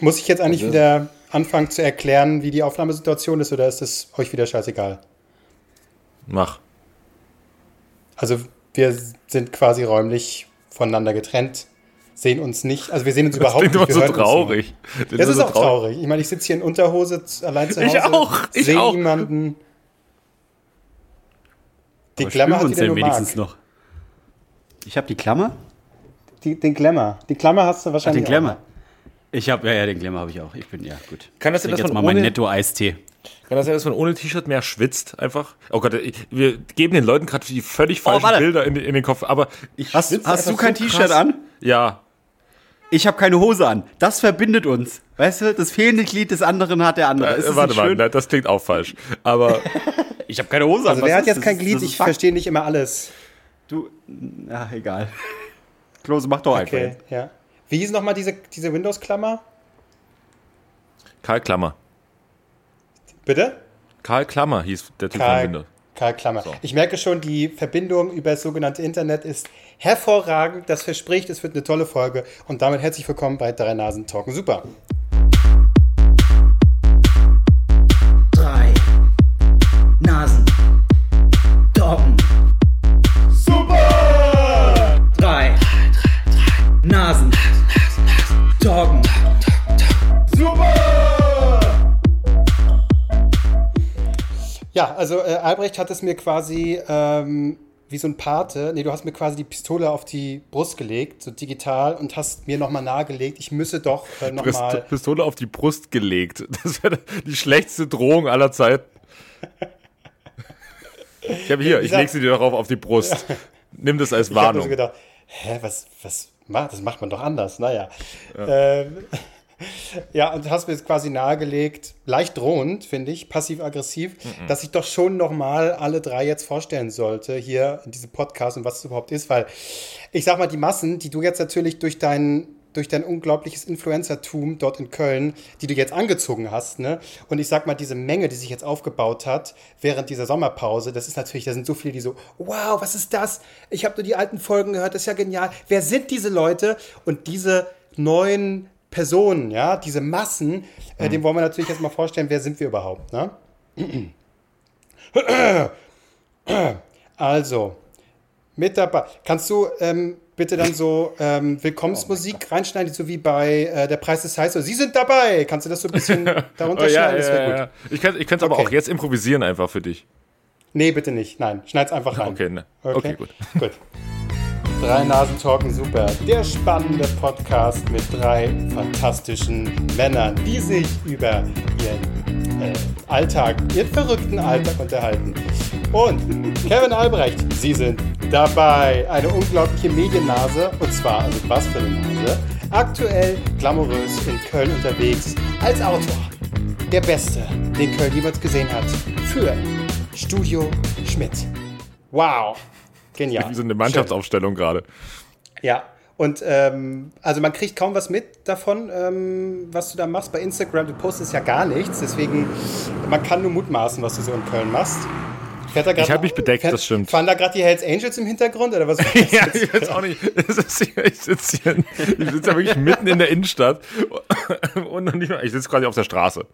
Muss ich jetzt eigentlich wieder anfangen zu erklären, wie die Aufnahmesituation ist, oder ist es euch wieder scheißegal? Mach. Also wir sind quasi räumlich voneinander getrennt, sehen uns nicht, also wir sehen uns Das überhaupt klingt nicht. so traurig. nur. Das ist auch traurig. Ich meine, ich sitze hier in Unterhose allein zu Hause, Ich auch, ich sehe auch. niemanden. Die Aber Klammer hat uns denn nur wenigstens mag. noch. Ich habe die Klammer? Die, den Glamour. Die Klammer hast du Ach, wahrscheinlich den Glamour. Ich habe, ja, ja, den Glamour habe ich auch. Ich bin, ja, gut. Kann das Trink dass jetzt man mal ohne- Netto-Eistee. Kann das sein, dass man ohne T-Shirt mehr schwitzt einfach? Oh Gott, ich- wir geben den Leuten gerade die völlig falschen warte. Bilder in, in den Kopf, aber ich Hast, hast du kein so T-Shirt an? Ja. Ich habe keine Hose an. Das verbindet uns. Weißt du, das fehlende Glied des anderen hat der andere. Ist Äh, das warte mal, schön? na, das klingt auch falsch. Aber Ich habe keine Hose an. Also Was wer hat ist jetzt das? kein Glied? Ich verstehe nicht immer alles. Du, ja, egal. Klose, mach doch einfach. Okay, ja. Wie hieß nochmal diese, diese Windows-Klammer? Karl Klammer. Bitte? Karl Klammer hieß der Typ von Karl, Windows. Karl Klammer. Ich merke schon, die Verbindung über das sogenannte Internet ist hervorragend. Das verspricht, es wird eine tolle Folge. Und damit herzlich willkommen bei Drei Nasen Talken. Super. Ja, also äh, Albrecht hat es mir quasi ähm, wie so ein Pate, nee, du hast mir quasi die Pistole auf die Brust gelegt, so digital, und hast mir nochmal nahegelegt, ich müsse doch äh, nochmal. Pistole auf die Brust gelegt. Das wäre die schlechteste Drohung aller Zeiten. Ich habe hier, ich sag- leg sie dir darauf auf die Brust. Nimm das als Ich habe mir so Warnung. gedacht, hä, was, was macht, das macht man doch anders, naja. Ja, ähm, ja und hast mir jetzt quasi nahegelegt, leicht drohend, finde ich, passiv-aggressiv, dass ich doch schon nochmal alle drei jetzt vorstellen sollte, hier in diesem Podcast und was es überhaupt ist, weil ich sag mal, die Massen, die du jetzt natürlich durch dein durch dein unglaubliches Influencertum dort in Köln, die du jetzt angezogen hast, ne? Und ich sag mal, diese Menge, die sich jetzt aufgebaut hat während dieser Sommerpause, das ist natürlich, da sind so viele, die so, wow, was ist das? Ich habe nur die alten Folgen gehört, das ist ja genial. Wer sind diese Leute? Und diese neuen Personen, ja, diese Massen, äh, dem wollen wir natürlich jetzt mal vorstellen, wer sind wir überhaupt, ne? Also, mit dabei. Kannst du ähm, bitte dann so ähm, Willkommensmusik reinschneiden, so wie bei äh, Der Preis ist heiß? So, Sie sind dabei. Kannst du das so ein bisschen darunter Oh, ja, schneiden? Das ja, wäre ja. Ich kann es aber Okay. auch jetzt improvisieren einfach für dich. Nee, bitte nicht. Nein, schneid's einfach rein. Okay, ne. Okay, gut. Gut. Drei Nasen talken super. Der spannende Podcast mit drei fantastischen Männern, die sich über ihren äh, Alltag, ihren verrückten Alltag unterhalten. Und Kevin Albrecht, Sie sind dabei. Eine unglaubliche Mediennase. Und zwar, also was für eine Nase. Aktuell glamourös in Köln unterwegs als Autor. Der Beste, den Köln jemals gesehen hat. Für Studio Schmidt. Wow. Genial. Wie so eine Mannschaftsaufstellung gerade. Ja. Und ähm, also man kriegt kaum was mit davon, ähm, was du da machst bei Instagram. Du postest ja gar nichts, deswegen man kann nur mutmaßen, was du so in Köln machst. Fährt da grad- Ich hab mich bedeckt, fährt- das stimmt. Fahren da gerade die Hells Angels im Hintergrund oder was? Ja, ich weiß auch nicht. Hier, ich sitze hier, ich sitze ja wirklich mitten in der Innenstadt und noch nicht mal, ich sitze quasi auf der Straße.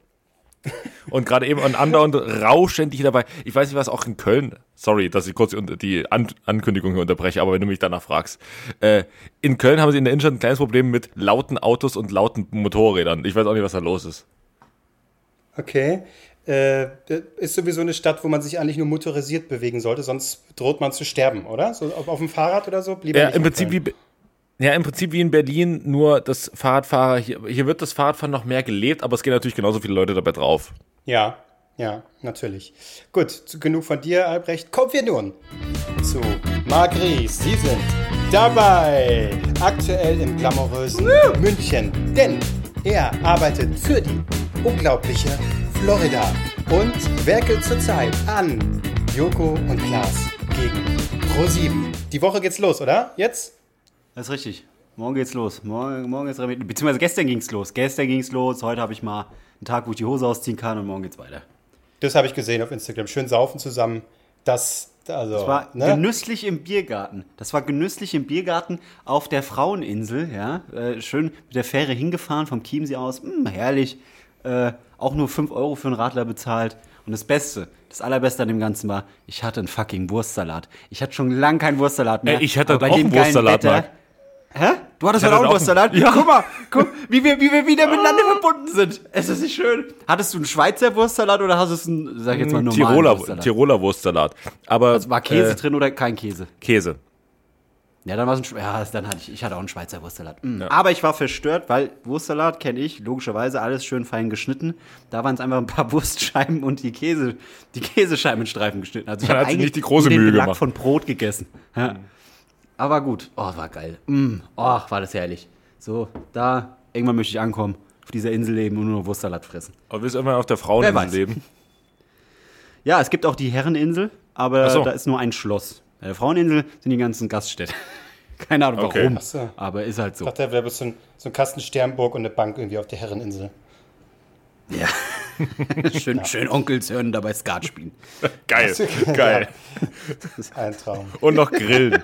Und gerade eben und andauernd rauschend hier dabei. Ich weiß nicht, was auch in Köln, sorry, dass ich kurz die, die An Ankündigung hier unterbreche, aber wenn du mich danach fragst. Äh, in Köln haben sie in der Innenstadt ein kleines Problem mit lauten Autos und lauten Motorrädern. Ich weiß auch nicht, was da los ist. Okay. Äh, ist sowieso eine Stadt, wo man sich eigentlich nur motorisiert bewegen sollte, sonst droht man zu sterben, oder? So auf, auf dem Fahrrad oder so? Lieber Ja, im in Prinzip wie ja, im Prinzip wie in Berlin, nur das Fahrradfahrer, hier, hier wird das Fahrradfahren noch mehr gelebt, aber es gehen natürlich genauso viele Leute dabei drauf. Ja, ja, natürlich. Gut, genug von dir, Albrecht. Kommen wir nun zu Marc Ries. Sie sind dabei. Aktuell im glamourösen München. Denn er arbeitet für die unglaubliche Florida und werkelt zurzeit an Joko und Klaas gegen Pro7. Die Woche geht's los, oder? Jetzt? Das ist richtig. Morgen geht's los. Morgen, morgen ist Remedi- Beziehungsweise gestern ging's los. Gestern ging's los. Heute habe ich mal einen Tag, wo ich die Hose ausziehen kann und morgen geht's weiter. Das habe ich gesehen auf Instagram. Schön saufen zusammen. Das, also, Das war ne? genüsslich im Biergarten. Das war genüsslich im Biergarten auf der Fraueninsel, ja. Äh, schön mit der Fähre hingefahren vom Chiemsee aus. Hm, herrlich. Äh, auch nur 5 Euro für einen Radler bezahlt. Und das Beste, das Allerbeste an dem Ganzen war, ich hatte einen fucking Wurstsalat. Ich hatte schon lange keinen Wurstsalat mehr. Ey, ich hatte aber bei auch dem Wurstsalat, Wetter- Marc. Hä? Du hattest heute auch einen Wurstsalat? Ja. Guck mal, guck, wie wir, wie wir wieder miteinander verbunden sind. Es ist nicht schön. Hattest du einen Schweizer Wurstsalat oder hast du einen, sag ich jetzt mal, normalen Tiroler, Wurstsalat? Tiroler Wurstsalat. Aber Also war Käse äh, drin oder kein Käse? Käse. Ja, dann war es ein ja, dann hatte ich, ich hatte auch einen Schweizer Wurstsalat. Mm. Aber ich war verstört, weil Wurstsalat kenne ich, logischerweise alles schön fein geschnitten. Da waren es einfach ein paar Wurstscheiben und die Käse, die Käsescheiben in Streifen geschnitten. Also ich habe hat sich eigentlich nicht die große nur den Mühe Belag gemacht. von Brot gegessen. Ja. Aber gut, oh, war geil. Mm. Oh, war das herrlich. So, da irgendwann möchte ich ankommen, auf dieser Insel leben und nur noch Wurstsalat fressen. Aber willst du immer auf der Fraueninsel leben? Ja, es gibt auch die Herreninsel, aber so. da ist nur ein Schloss. Bei der Fraueninsel sind die ganzen Gaststätte. Keine Ahnung Okay. warum, so. aber ist halt so. Ich dachte, da wäre so ein, so ein Kasten Sternburg und eine Bank irgendwie auf der Herreninsel. Ja. schön, schön Onkels hören dabei Skat spielen. Geil, geil. Ein Traum. Und noch grillen.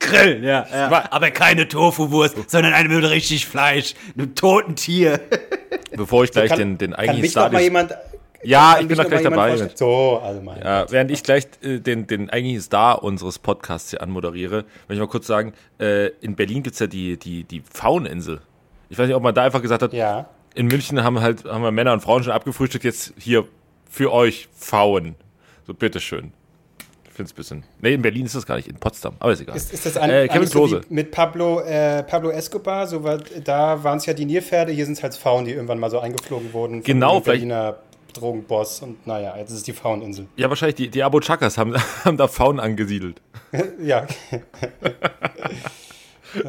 Grill, ja, ja. Aber keine Tofu-Wurst, sondern eine mit richtig Fleisch, einem toten Tier. Bevor ich gleich kann, den, den kann eigentlichen mich noch mal Start. Ja, kann ich bin noch gleich dabei. So, also mein. Ja, während ich gleich äh, den, den eigentlichen Star unseres Podcasts hier anmoderiere, möchte ich mal kurz sagen, äh, in Berlin gibt es ja die, die, die Fauninsel. Ich weiß nicht, ob man da einfach gesagt hat, Ja. in München haben halt haben wir Männer und Frauen schon abgefrühstückt, jetzt hier für euch Fauen. So, bitteschön. Ich finde es ein bisschen. Nee, in Berlin ist das gar nicht, in Potsdam, aber ist egal. Ist, ist das ein, äh, Kevin so Klose. wie mit Pablo, äh, Pablo Escobar? So war, da waren es ja die Nilpferde, hier sind es halt Frauen, die irgendwann mal so eingeflogen wurden. Genau, vielleicht- Berliner Drogenboss. Und naja, jetzt ist es die Fraueninsel. Ja, wahrscheinlich die, die Abu Chakas haben, haben da Faunen angesiedelt. ja.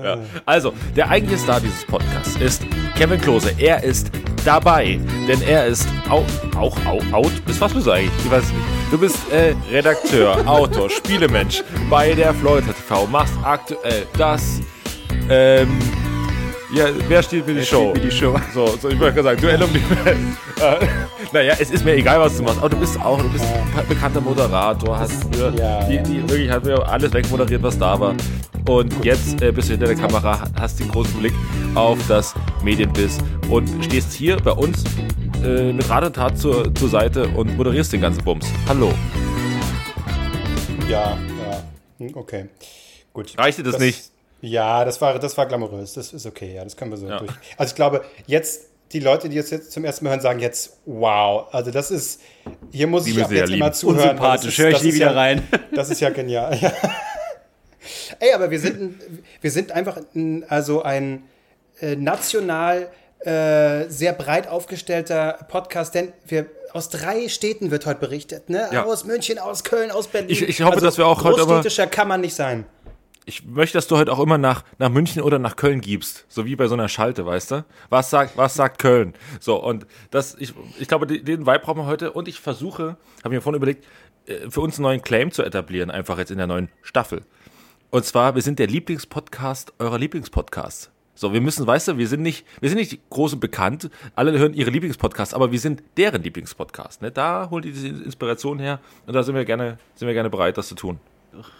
Ja. Also, der eigentliche Star dieses Podcasts ist Kevin Klose. Er ist dabei, denn er ist au, auch au, out. Bis was bist du eigentlich? Ich weiß es nicht. Du bist äh, Redakteur, Autor, Spielemensch bei der Florida TV. Machst aktuell das. Ähm, ja, wer steht mir die Show? die Show? So, so ich wollte gerade sagen, Duell um die Welt. Äh, naja, es ist mir egal, was du machst, aber du bist auch, du bist ein bekannter Moderator, hast früher Ja, die, die wirklich hat mir alles wegmoderiert, was da war. Und jetzt äh, bist du hinter der Kamera, hast den großen Blick auf das Medienbiss und stehst hier bei uns äh, mit Rat und Tat zur, zur Seite und moderierst den ganzen Bums. Hallo. Ja, ja. Hm, Okay. Gut. Reicht dir das nicht? Ja, das war, das war glamourös. Das ist okay, ja. Das können wir so Ja. durch. Also ich glaube, jetzt, die Leute, die das jetzt zum ersten Mal hören, sagen jetzt, wow. Also das ist, hier muss Die ich ab ja jetzt lieben. immer zuhören. das Unsympathisch, ist- höre ich das nie wieder ja, rein. Das ist ja genial. Ja. Ey, aber wir sind, wir sind einfach ein, also ein äh, national äh, sehr breit aufgestellter Podcast, denn wir aus drei Städten wird heute berichtet, ne? Ja. Aus München, aus Köln, aus Berlin. Ich- ich hoffe, dass wir auch heute aber- kann man nicht sein. Ich möchte, dass du heute auch immer nach, nach München oder nach Köln gibst. So wie bei so einer Schalte, weißt du? Was sagt, was sagt Köln? So, und das, ich, ich glaube, den den Vibe brauchen wir heute. Und ich versuche, habe mir vorhin überlegt, äh, für uns einen neuen Claim zu etablieren, einfach jetzt in der neuen Staffel. Und zwar, wir sind der Lieblingspodcast eurer Lieblingspodcasts. So, wir müssen, weißt du, wir sind nicht, wir sind nicht groß und bekannt. Alle hören ihre Lieblingspodcasts, aber wir sind deren Lieblingspodcast. Ne? Da holen die diese Inspiration her und da sind wir gerne, sind wir gerne bereit, das zu tun.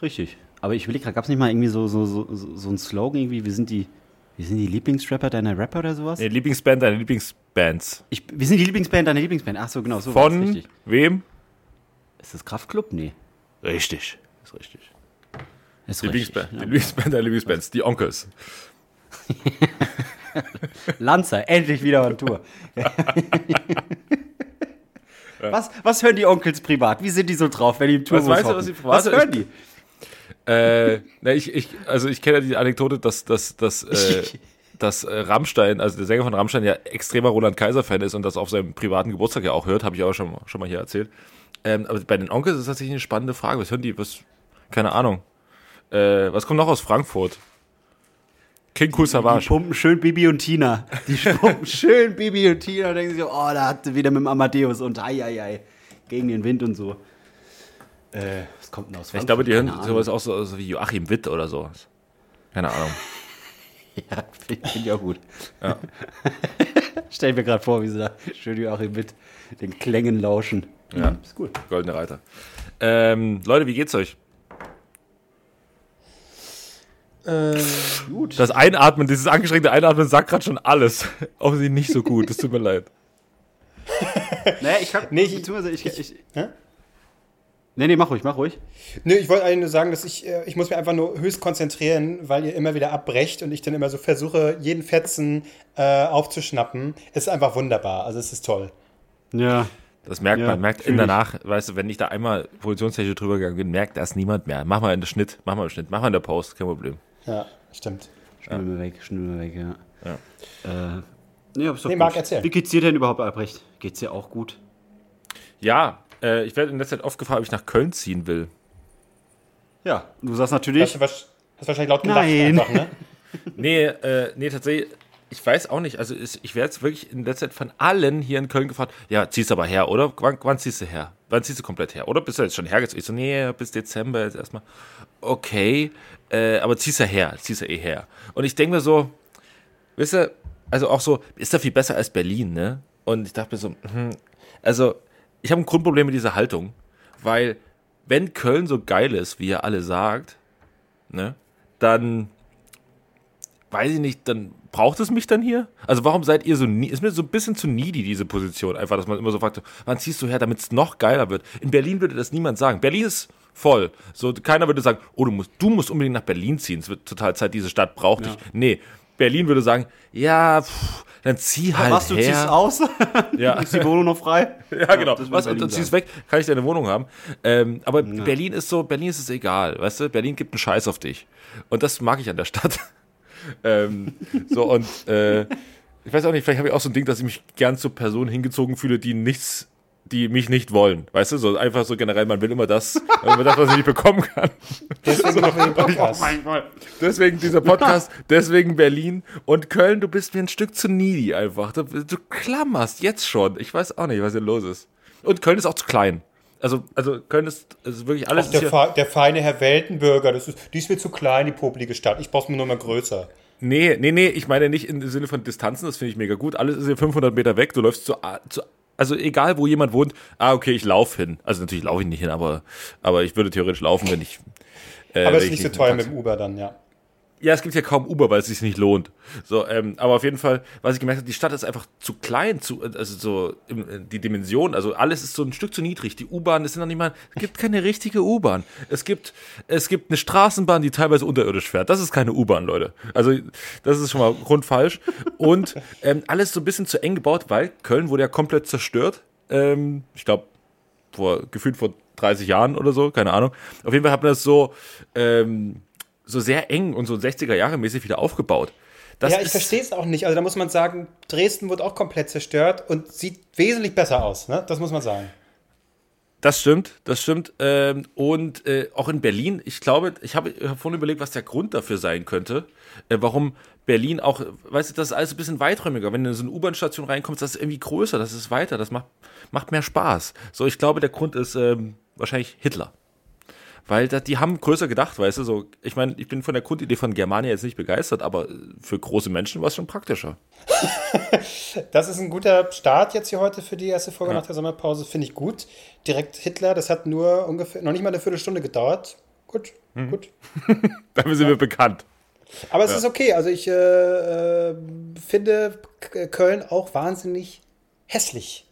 Richtig. Aber ich will gerade, gab es nicht mal irgendwie so, so, so, so so ein Slogan irgendwie, wir sind die, wir sind die Lieblingsrapper deiner Rapper oder sowas? Nee, Lieblingsband, deine Lieblingsbands. Ich, wir sind die Lieblingsband deiner Lieblingsband. Ach so, genau, so Von wem? Ist das Kraftklub? Nee. Richtig. Ist richtig. Ist Die richtig. Lieblingsband, die Lieblingsband der Lieblingsbands, die Onkels. Lanzer, endlich wieder on Tour. was, was hören die Onkels privat? Wie sind die so drauf, wenn die im Tour Was weißt du, was Was hören? hören die? Äh, na, ich, ich, also ich kenne ja die Anekdote, dass, dass, dass, äh, dass äh, Rammstein, also der Sänger von Rammstein ja extremer Roland Kaiser-Fan ist und das auf seinem privaten Geburtstag ja auch hört, habe ich auch schon, schon mal hier erzählt. Ähm, aber bei den Onkels ist das tatsächlich eine spannende Frage. Was hören die? Was, keine Ahnung. Äh, was kommt noch aus Frankfurt? King Cool Die Savage. pumpen schön Bibi und Tina. Die pumpen schön Bibi und Tina und denken sich, oh, da hat sie wieder mit dem Amadeus und ei, ei, ei, gegen den Wind und so. Äh, was kommt denn aus Frankfurt? Ich glaube, die hören sowas auch so, so wie Joachim Witt oder sowas. Keine Ahnung. Ja, finde find ich auch gut. Stell mir gerade vor, wie sie da schön Joachim mit den Klängen lauschen. Ja. Ist gut. Goldene Reiter. Ähm, Leute, wie geht's euch? Gut. Das Einatmen, dieses angestrengte Einatmen sagt gerade schon alles. Offensichtlich nicht so gut, es tut mir leid. Naja, ich hab. Nee, ich- beziehungsweise ich. ich, Hä? nee, nee, mach ruhig, mach ruhig. Nö, ich wollte eigentlich nur sagen, dass ich, äh, ich muss mich einfach nur höchst konzentrieren, weil ihr immer wieder abbrecht und ich dann immer so versuche, jeden Fetzen äh, aufzuschnappen. Es ist einfach wunderbar. Also es ist toll. Ja. Das merkt Ja, man, merkt in ich. danach, weißt du, wenn ich da einmal positionstechnisch drüber gegangen bin, merkt das niemand mehr. Mach mal in den Schnitt, mach mal im Schnitt, mach mal in der Post, kein Problem. Ja, stimmt. Schnell mal weg, schnell mal weg, ja. Ja. Äh, nee, ist doch Nee. Marc, erzähl. Wie geht's dir denn überhaupt, Albrecht? Geht's dir auch gut? Ja, äh, ich werde in letzter Zeit oft gefragt, ob ich nach Köln ziehen will. Ja. Du sagst Hast natürlich. du hast wahrscheinlich laut gelacht Nein. einfach, ne? Nee, äh, nee, tatsächlich, ich weiß auch nicht. Also ich werde jetzt wirklich in letzter Zeit von allen hier in Köln gefragt, ja, ziehst du aber her, oder? Wann, wann ziehst du her? Wann ziehst du komplett her? Oder bist du jetzt schon hergezogen? Ich so, nee, bis Dezember jetzt erstmal. Okay, äh, aber ziehst du her, ziehst du eh her. Und ich denke mir so, wisst ihr, also auch so, ist da viel besser als Berlin, ne? Und ich dachte mir so, hm, also ich habe ein Grundproblem mit dieser Haltung, weil wenn Köln so geil ist, wie ihr alle sagt, ne, dann weiß ich nicht, dann braucht es mich dann hier? Also warum seid ihr so, nie- ist mir so ein bisschen zu needy, diese Position, einfach, dass man immer so fragt, wann ziehst du her, damit es noch geiler wird? In Berlin würde das niemand sagen. Berlin ist voll. So, keiner würde sagen, oh, du musst, du musst unbedingt nach Berlin ziehen, es wird total Zeit, diese Stadt braucht dich. Nee, Berlin würde sagen, ja, pff, dann zieh halt Was, du her. ziehst aus? Ja. ist die Wohnung noch frei? Ja, genau. Was, und ziehst weg, kann ich deine Wohnung haben. Ähm, aber Berlin ist so, Berlin ist es egal, weißt du? Berlin gibt einen Scheiß auf dich. Und das mag ich an der Stadt. Ähm, so, und äh, ich weiß auch nicht, vielleicht habe ich auch so ein Ding, dass ich mich gern zu Personen hingezogen fühle, die nichts, die mich nicht wollen. Weißt du? So einfach so generell, man will immer das, immer das, was man nicht bekommen kann. Deswegen machen wir den Podcast. Deswegen dieser Podcast, deswegen Berlin und Köln, du bist mir ein Stück zu needy einfach. Du, du klammerst jetzt schon. Ich weiß auch nicht, was hier los ist. Und Köln ist auch zu klein. Also, also Köln ist, ist wirklich alles. Ist der, hier, Fe- der feine Herr Weltenbürger, das ist, die ist mir zu klein, die popelige Stadt. Ich brauch's mir nur mal größer. nee, nee, nee, ich meine nicht im Sinne von Distanzen, das finde ich mega gut. Alles ist hier 500 Meter weg, du läufst zu, zu also egal, wo jemand wohnt, ah, okay, ich laufe hin. Also natürlich laufe ich nicht hin, aber, aber ich würde theoretisch laufen, wenn ich. Äh, Aber es ist ich nicht so teuer mit dem Uber dann, ja. Ja, es gibt ja kaum Uber, weil es sich nicht lohnt. So, ähm, aber auf jeden Fall, was ich gemerkt habe, die Stadt ist einfach zu klein, zu, also so im, die Dimension, also alles ist so ein Stück zu niedrig. Die U-Bahn, es sind noch nicht mal, es gibt keine richtige U-Bahn. Es gibt, es gibt eine Straßenbahn, die teilweise unterirdisch fährt. Das ist keine U-Bahn, Leute. Also das ist schon mal grundfalsch. Und ähm, alles so ein bisschen zu eng gebaut, weil Köln wurde ja komplett zerstört. Ähm, ich glaube, vor gefühlt vor 30 Jahren oder so, keine Ahnung. Auf jeden Fall hat man das so ähm, so sehr eng und so 60er Jahre mäßig wieder aufgebaut. Das ja, ich verstehe es auch nicht. Also da muss man sagen, Dresden wurde auch komplett zerstört und sieht wesentlich besser aus, ne? Das muss man sagen. Das stimmt, das stimmt. Ähm, und äh, auch in Berlin, ich glaube, ich habe hab vorhin überlegt, was der Grund dafür sein könnte, äh, warum Berlin auch, weißt du, das ist alles ein bisschen weiträumiger. Wenn du in so eine U-Bahn-Station reinkommst, das ist irgendwie größer, das ist weiter, das macht, macht mehr Spaß. So, ich glaube, der Grund ist ähm, wahrscheinlich Hitler. Weil da, die haben größer gedacht, weißt du, so, ich meine, ich bin von der Grundidee von Germania jetzt nicht begeistert, aber für große Menschen war es schon praktischer. Das ist ein guter Start jetzt hier heute für die erste Folge nach der Sommerpause. Finde ich gut. Direkt Hitler, das hat nur ungefähr, noch nicht mal eine Viertelstunde gedauert. Gut, Mhm. gut. Dafür sind wir bekannt. Aber es ist okay. Also ich äh, äh, finde K- Köln auch wahnsinnig hässlich.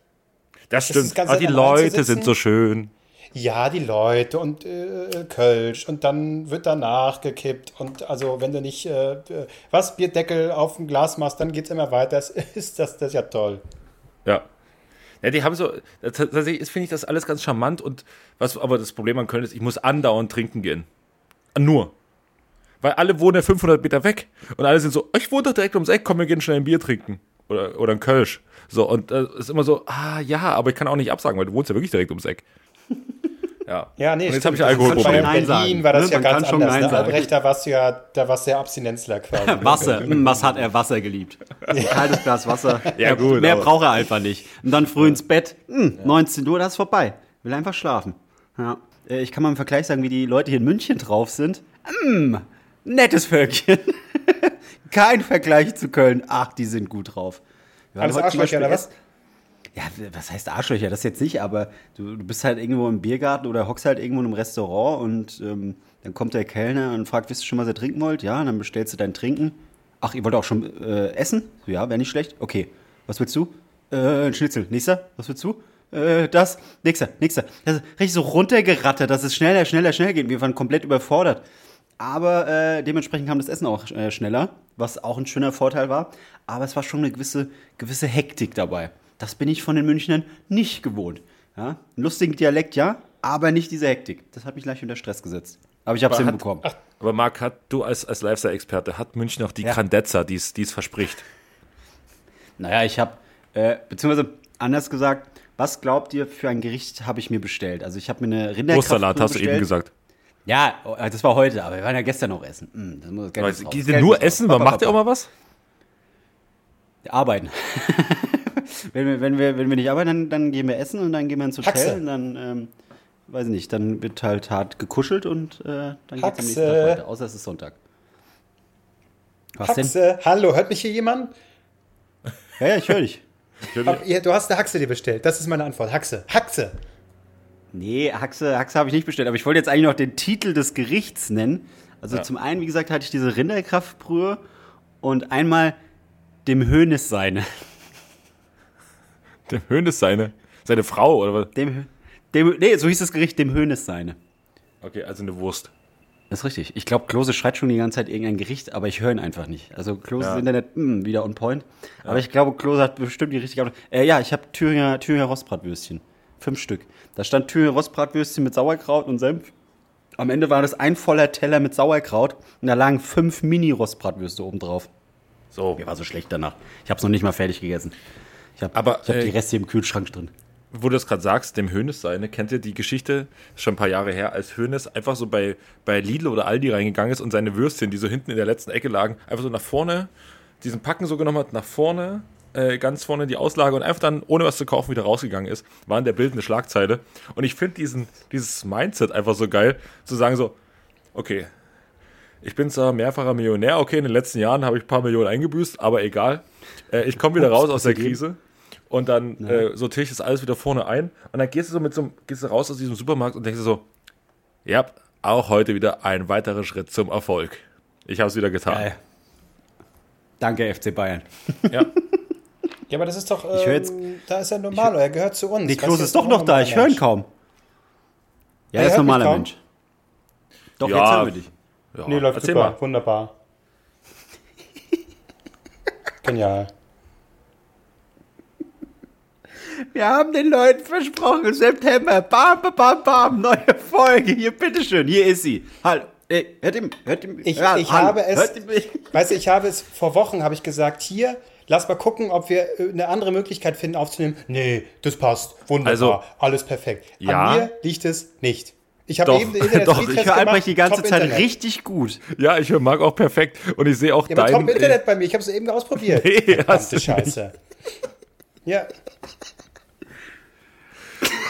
Das stimmt. Aber die Leute sind so schön. Ja, die Leute und äh, Kölsch und dann wird danach gekippt und also wenn du nicht äh, äh, was Bierdeckel auf dem Glas machst, dann geht's immer weiter. Das ist das, das ist ja toll. Ja. Ja, die haben so, tats- tatsächlich finde ich das alles ganz charmant und was aber das Problem an Köln ist, ich muss andauernd trinken gehen. Nur. Weil alle wohnen ja 500 Meter weg und alle sind so, ich wohne doch direkt ums Eck, komm, wir gehen schnell ein Bier trinken. Oder, oder ein Kölsch. So, und äh, ist immer so, ah, ja, aber ich kann auch nicht absagen, weil du wohnst ja wirklich direkt ums Eck. Ja. Ja, nee, und jetzt habe ich Das ist Alkoholproblem. schon in Nein Berlin sagen, war das ne? ja Man ganz kann schon anders. Nein Ne? sagen. Albrecht, da warst du ja, da warst du ja Abstinenzler quasi. Wasser. Hm, Was hat er Wasser geliebt? Kaltes Glas Wasser. Ja, gut, Mehr braucht er einfach nicht. Und dann früh ins Bett. Hm, 19 Uhr, das ist vorbei. Will einfach schlafen. Ja. Äh, Ich kann mal im Vergleich sagen, wie die Leute hier in München drauf sind. Hm, nettes Völkchen. Kein Vergleich zu Köln. Ach, die sind gut drauf. Wir Alles heute zum Arschlöcher, Beispiel oder was? Ja, was heißt Arschlöcher? Das jetzt nicht, aber du, du bist halt irgendwo im Biergarten oder hockst halt irgendwo in einem Restaurant und ähm, dann kommt der Kellner und fragt, wisst ihr schon, was ihr trinken wollt? Ja, und dann bestellst du dein Trinken. Ach, ihr wollt auch schon äh, essen? Ja, wäre nicht schlecht. Okay, was willst du? Äh, ein Schnitzel. Nächster, was willst du? Äh, das. Nächster, nächster. Das ist richtig so runtergerattert, dass es schneller, schneller, schnell geht. Wir waren komplett überfordert. Aber äh, dementsprechend kam das Essen auch äh, schneller, was auch ein schöner Vorteil war. Aber es war schon eine gewisse, gewisse Hektik dabei. Das bin ich von den Münchnern nicht gewohnt. Ja? Einen lustigen Dialekt, ja, aber nicht diese Hektik. Das hat mich gleich unter Stress gesetzt. Aber ich habe es hinbekommen. Aber Marc, hat, du als, als Lifestyle-Experte, hat München noch die Ja. Grandezza, die es verspricht? Naja, ich habe, äh, beziehungsweise anders gesagt, was glaubt ihr für ein Gericht habe ich mir bestellt? Also ich habe mir eine Rinderkraftbrühe Brustsalat hast du eben gesagt. Ja, oh, das war heute, aber wir waren ja gestern noch essen. Mm, das muss, raus, Geht ihr nur essen? Man macht ja auch mal was? Arbeiten. wenn, wir, wenn, wir, wenn wir nicht arbeiten, dann, dann gehen wir essen und dann gehen wir ins Hotel Haxe. und dann, ähm, weiß ich nicht, dann wird halt hart gekuschelt und äh, dann geht's am nächsten. Tag weiter. Außer es ist Sonntag. Was denn? Haxe, hallo, hört mich hier jemand? Ja, ja, ich höre dich. Hab, ihr, du hast eine Haxe dir bestellt. Das ist meine Antwort. Haxe. Haxe. Nee, Haxe, Haxe habe ich nicht bestellt, aber ich wollte jetzt eigentlich noch den Titel des Gerichts nennen. Also zum einen, wie gesagt, hatte ich diese Rinderkraftbrühe und einmal dem Hönes seine. Dem Höhnes seine, seine Frau oder was? Dem, dem, nee, so hieß das Gericht, dem Hönes seine. Okay, also eine Wurst. Das ist richtig. Ich glaube, Klose schreit schon die ganze Zeit irgendein Gericht, aber ich höre ihn einfach nicht. Also Kloses Ja. Internet mh, wieder on point. Aber ich glaube, Klose hat bestimmt die richtige Antwort. Äh, ja, ich habe Thüringer, Thüringer Rostbratwürstchen. Fünf Stück. Da stand Thüringer Rostbratwürstchen mit Sauerkraut und Senf. Am Ende war das ein voller Teller mit Sauerkraut und da lagen fünf Mini-Rostbratwürste oben drauf. So. Mir war so schlecht danach. Ich habe es noch nicht mal fertig gegessen. Ich habe Aber, ich hab äh, die Reste im Kühlschrank drin. Wo du das gerade sagst, dem Hönes seine, kennt ihr die Geschichte, ist schon ein paar Jahre her, als Hönes einfach so bei, bei Lidl oder Aldi reingegangen ist und seine Würstchen, die so hinten in der letzten Ecke lagen, einfach so nach vorne, diesen Packen so genommen hat, nach vorne, äh, ganz vorne die Auslage und einfach dann, ohne was zu kaufen, wieder rausgegangen ist, war in der bildende Schlagzeile. Und ich finde diesen, dieses Mindset einfach so geil, zu sagen so, okay, ich bin zwar mehrfacher Millionär, okay, in den letzten Jahren habe ich ein paar Millionen eingebüßt, aber egal. Äh, ich komme wieder raus aus der Krise und dann äh, sortiere ich das alles wieder vorne ein und dann gehst du so mit so einem, gehst du raus aus diesem Supermarkt und denkst dir so, ja, auch heute wieder ein weiterer Schritt zum Erfolg. Ich habe es wieder getan. Geil. Danke, FC Bayern. Ja. Ja, aber das ist doch. Ich hör jetzt- ähm, da ist er normal, er gehört zu uns. Die du, er ist doch noch da, ich höre ihn kaum. Ja, Er ist normaler kaum? Mensch. Doch, Ja. jetzt hören wir dich. Ja, Nee, läuft erzähl super. mal. Wunderbar. Genial. Wir haben den Leuten versprochen, im September, bam, bam, bam, bam, neue Folge. Hier, bitteschön, hier ist sie. Hallo, ey, hört ihm, hört ihm. Ich, ja, ich hallo, habe es, Hört ihm, weißt du, ich habe es vor Wochen, habe ich gesagt, hier, lass mal gucken, ob wir äh, eine andere Möglichkeit finden aufzunehmen. Nee, das passt, wunderbar, Also, alles perfekt. ja. An mir liegt es nicht. Ich habe Doch, eben Internet doch, ich höre Albrecht die ganze top Zeit Internet. richtig gut. Ja, ich höre Marc auch perfekt und ich sehe auch Ja, dein. top Internet bei mir, ich habe es eben ausprobiert. Nee, hast du Scheiße. Ja,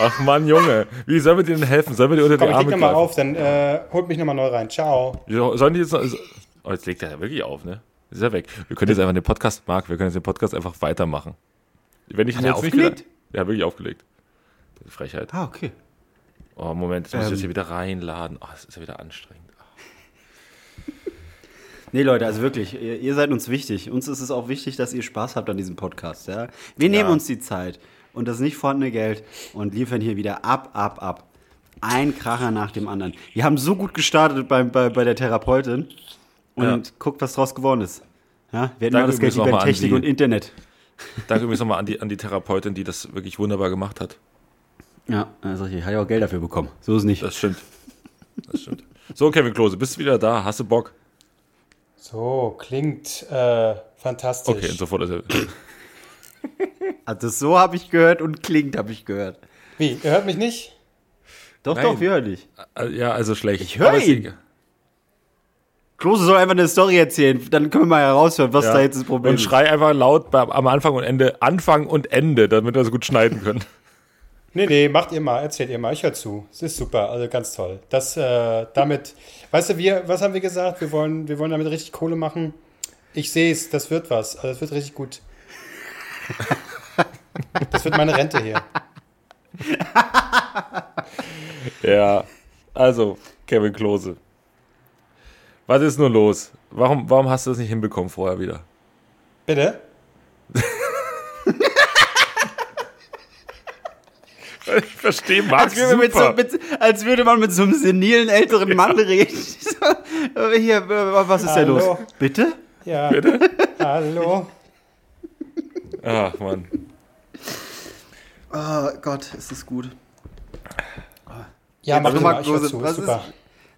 Ach Mann, Junge, wie sollen wir dir denn helfen? Sollen wir dir unter komm, die ich leg Arme nochmal auf, dann äh, holt mich nochmal neu rein. Ciao. Ja, Sollen die jetzt noch, oh, jetzt legt er ja wirklich auf, ne? Ist er weg. Wir können jetzt einfach den Podcast, Marc, wir können jetzt den Podcast einfach weitermachen. Wenn ich ihn jetzt aufgelegt? nicht Ja, wirklich aufgelegt. Frechheit. Ah, okay. Oh, Moment, jetzt muss ich Ähm. das hier wieder reinladen. Oh, das ist ja wieder anstrengend. Nee, Leute, also wirklich, ihr, ihr seid uns wichtig. Uns ist es auch wichtig, dass ihr Spaß habt an diesem Podcast. Ja? Wir nehmen Ja. uns die Zeit und das nicht vorhandene Geld und liefern hier wieder ab, ab, ab. Ein Kracher nach dem anderen. Wir haben so gut gestartet bei, bei, bei der Therapeutin und Ja. guckt, was draus geworden ist. Ja? Wir hätten Danke das Geld lieber Technik und Internet. Danke übrigens nochmal an die, an die Therapeutin, die das wirklich wunderbar gemacht hat. Ja, also ich habe ja auch Geld dafür bekommen. So ist es nicht. Das stimmt. Das stimmt. So, Kevin Klose, bist du wieder da? Hast du Bock? So, klingt äh, fantastisch. Okay, und sofort ist er. Also so habe ich gehört und klingt habe ich gehört. Wie, ihr hört mich nicht? Doch, Nein. doch, wir hören dich. Ja, also schlecht. Ich hör Aber ist ihn. Klose soll einfach eine Story erzählen, dann können wir mal heraushören, was Ja. da jetzt das Problem Und ist. schrei einfach laut bei, am Anfang und Ende, Anfang und Ende, damit wir das gut schneiden können. Nee, nee, macht ihr mal, erzählt ihr mal, ich höre zu. Es ist super, also ganz toll. Das, äh, damit, weißt du, wir, was haben wir gesagt? Wir wollen, wir wollen damit richtig Kohle machen. Ich sehe es, das wird was, also das wird richtig gut. Das wird meine Rente hier. Ja, also, Kevin Klose. Was ist nur los? Warum, warum hast du das nicht hinbekommen vorher wieder? Bitte? Ich verstehe Max Als würde, mit so, super. mit, als würde man mit so einem senilen älteren Mann reden. Hier, äh, was ist denn Hallo. los? Bitte? Ja. Hallo. Ach, Mann. Oh Gott, ist das gut. Ja, mach mal zu. was Ist.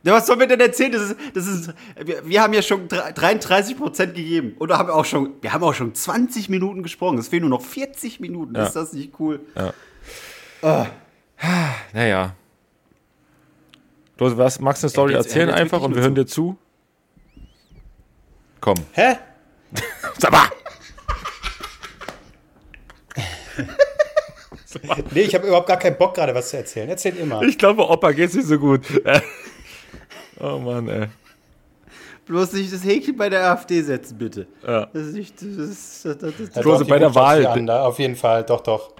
Ja, was soll mir denn erzählen? Das ist, das ist, wir, wir haben ja schon 33 Prozent gegeben. Oder haben wir auch schon, wir haben auch schon 20 Minuten gesprochen. Es fehlen nur noch 40 Minuten. Ja. Ist das nicht cool? Naja. Klose, was, magst du eine Story jetzt- er erzählen einfach und wir hören dir zu? Komm. Hä? Sag mal! Nee, ich habe überhaupt gar keinen Bock gerade was zu erzählen. Erzähl immer. Ich glaube, Opa geht's nicht so gut. Oh Mann, ey. Bloß nicht das Häkchen bei der AfD setzen, bitte. Ja. Das ist nicht, das ist, das, das, das, Ja, Klose, bei der Wahl. An, da, auf jeden Fall, doch, doch.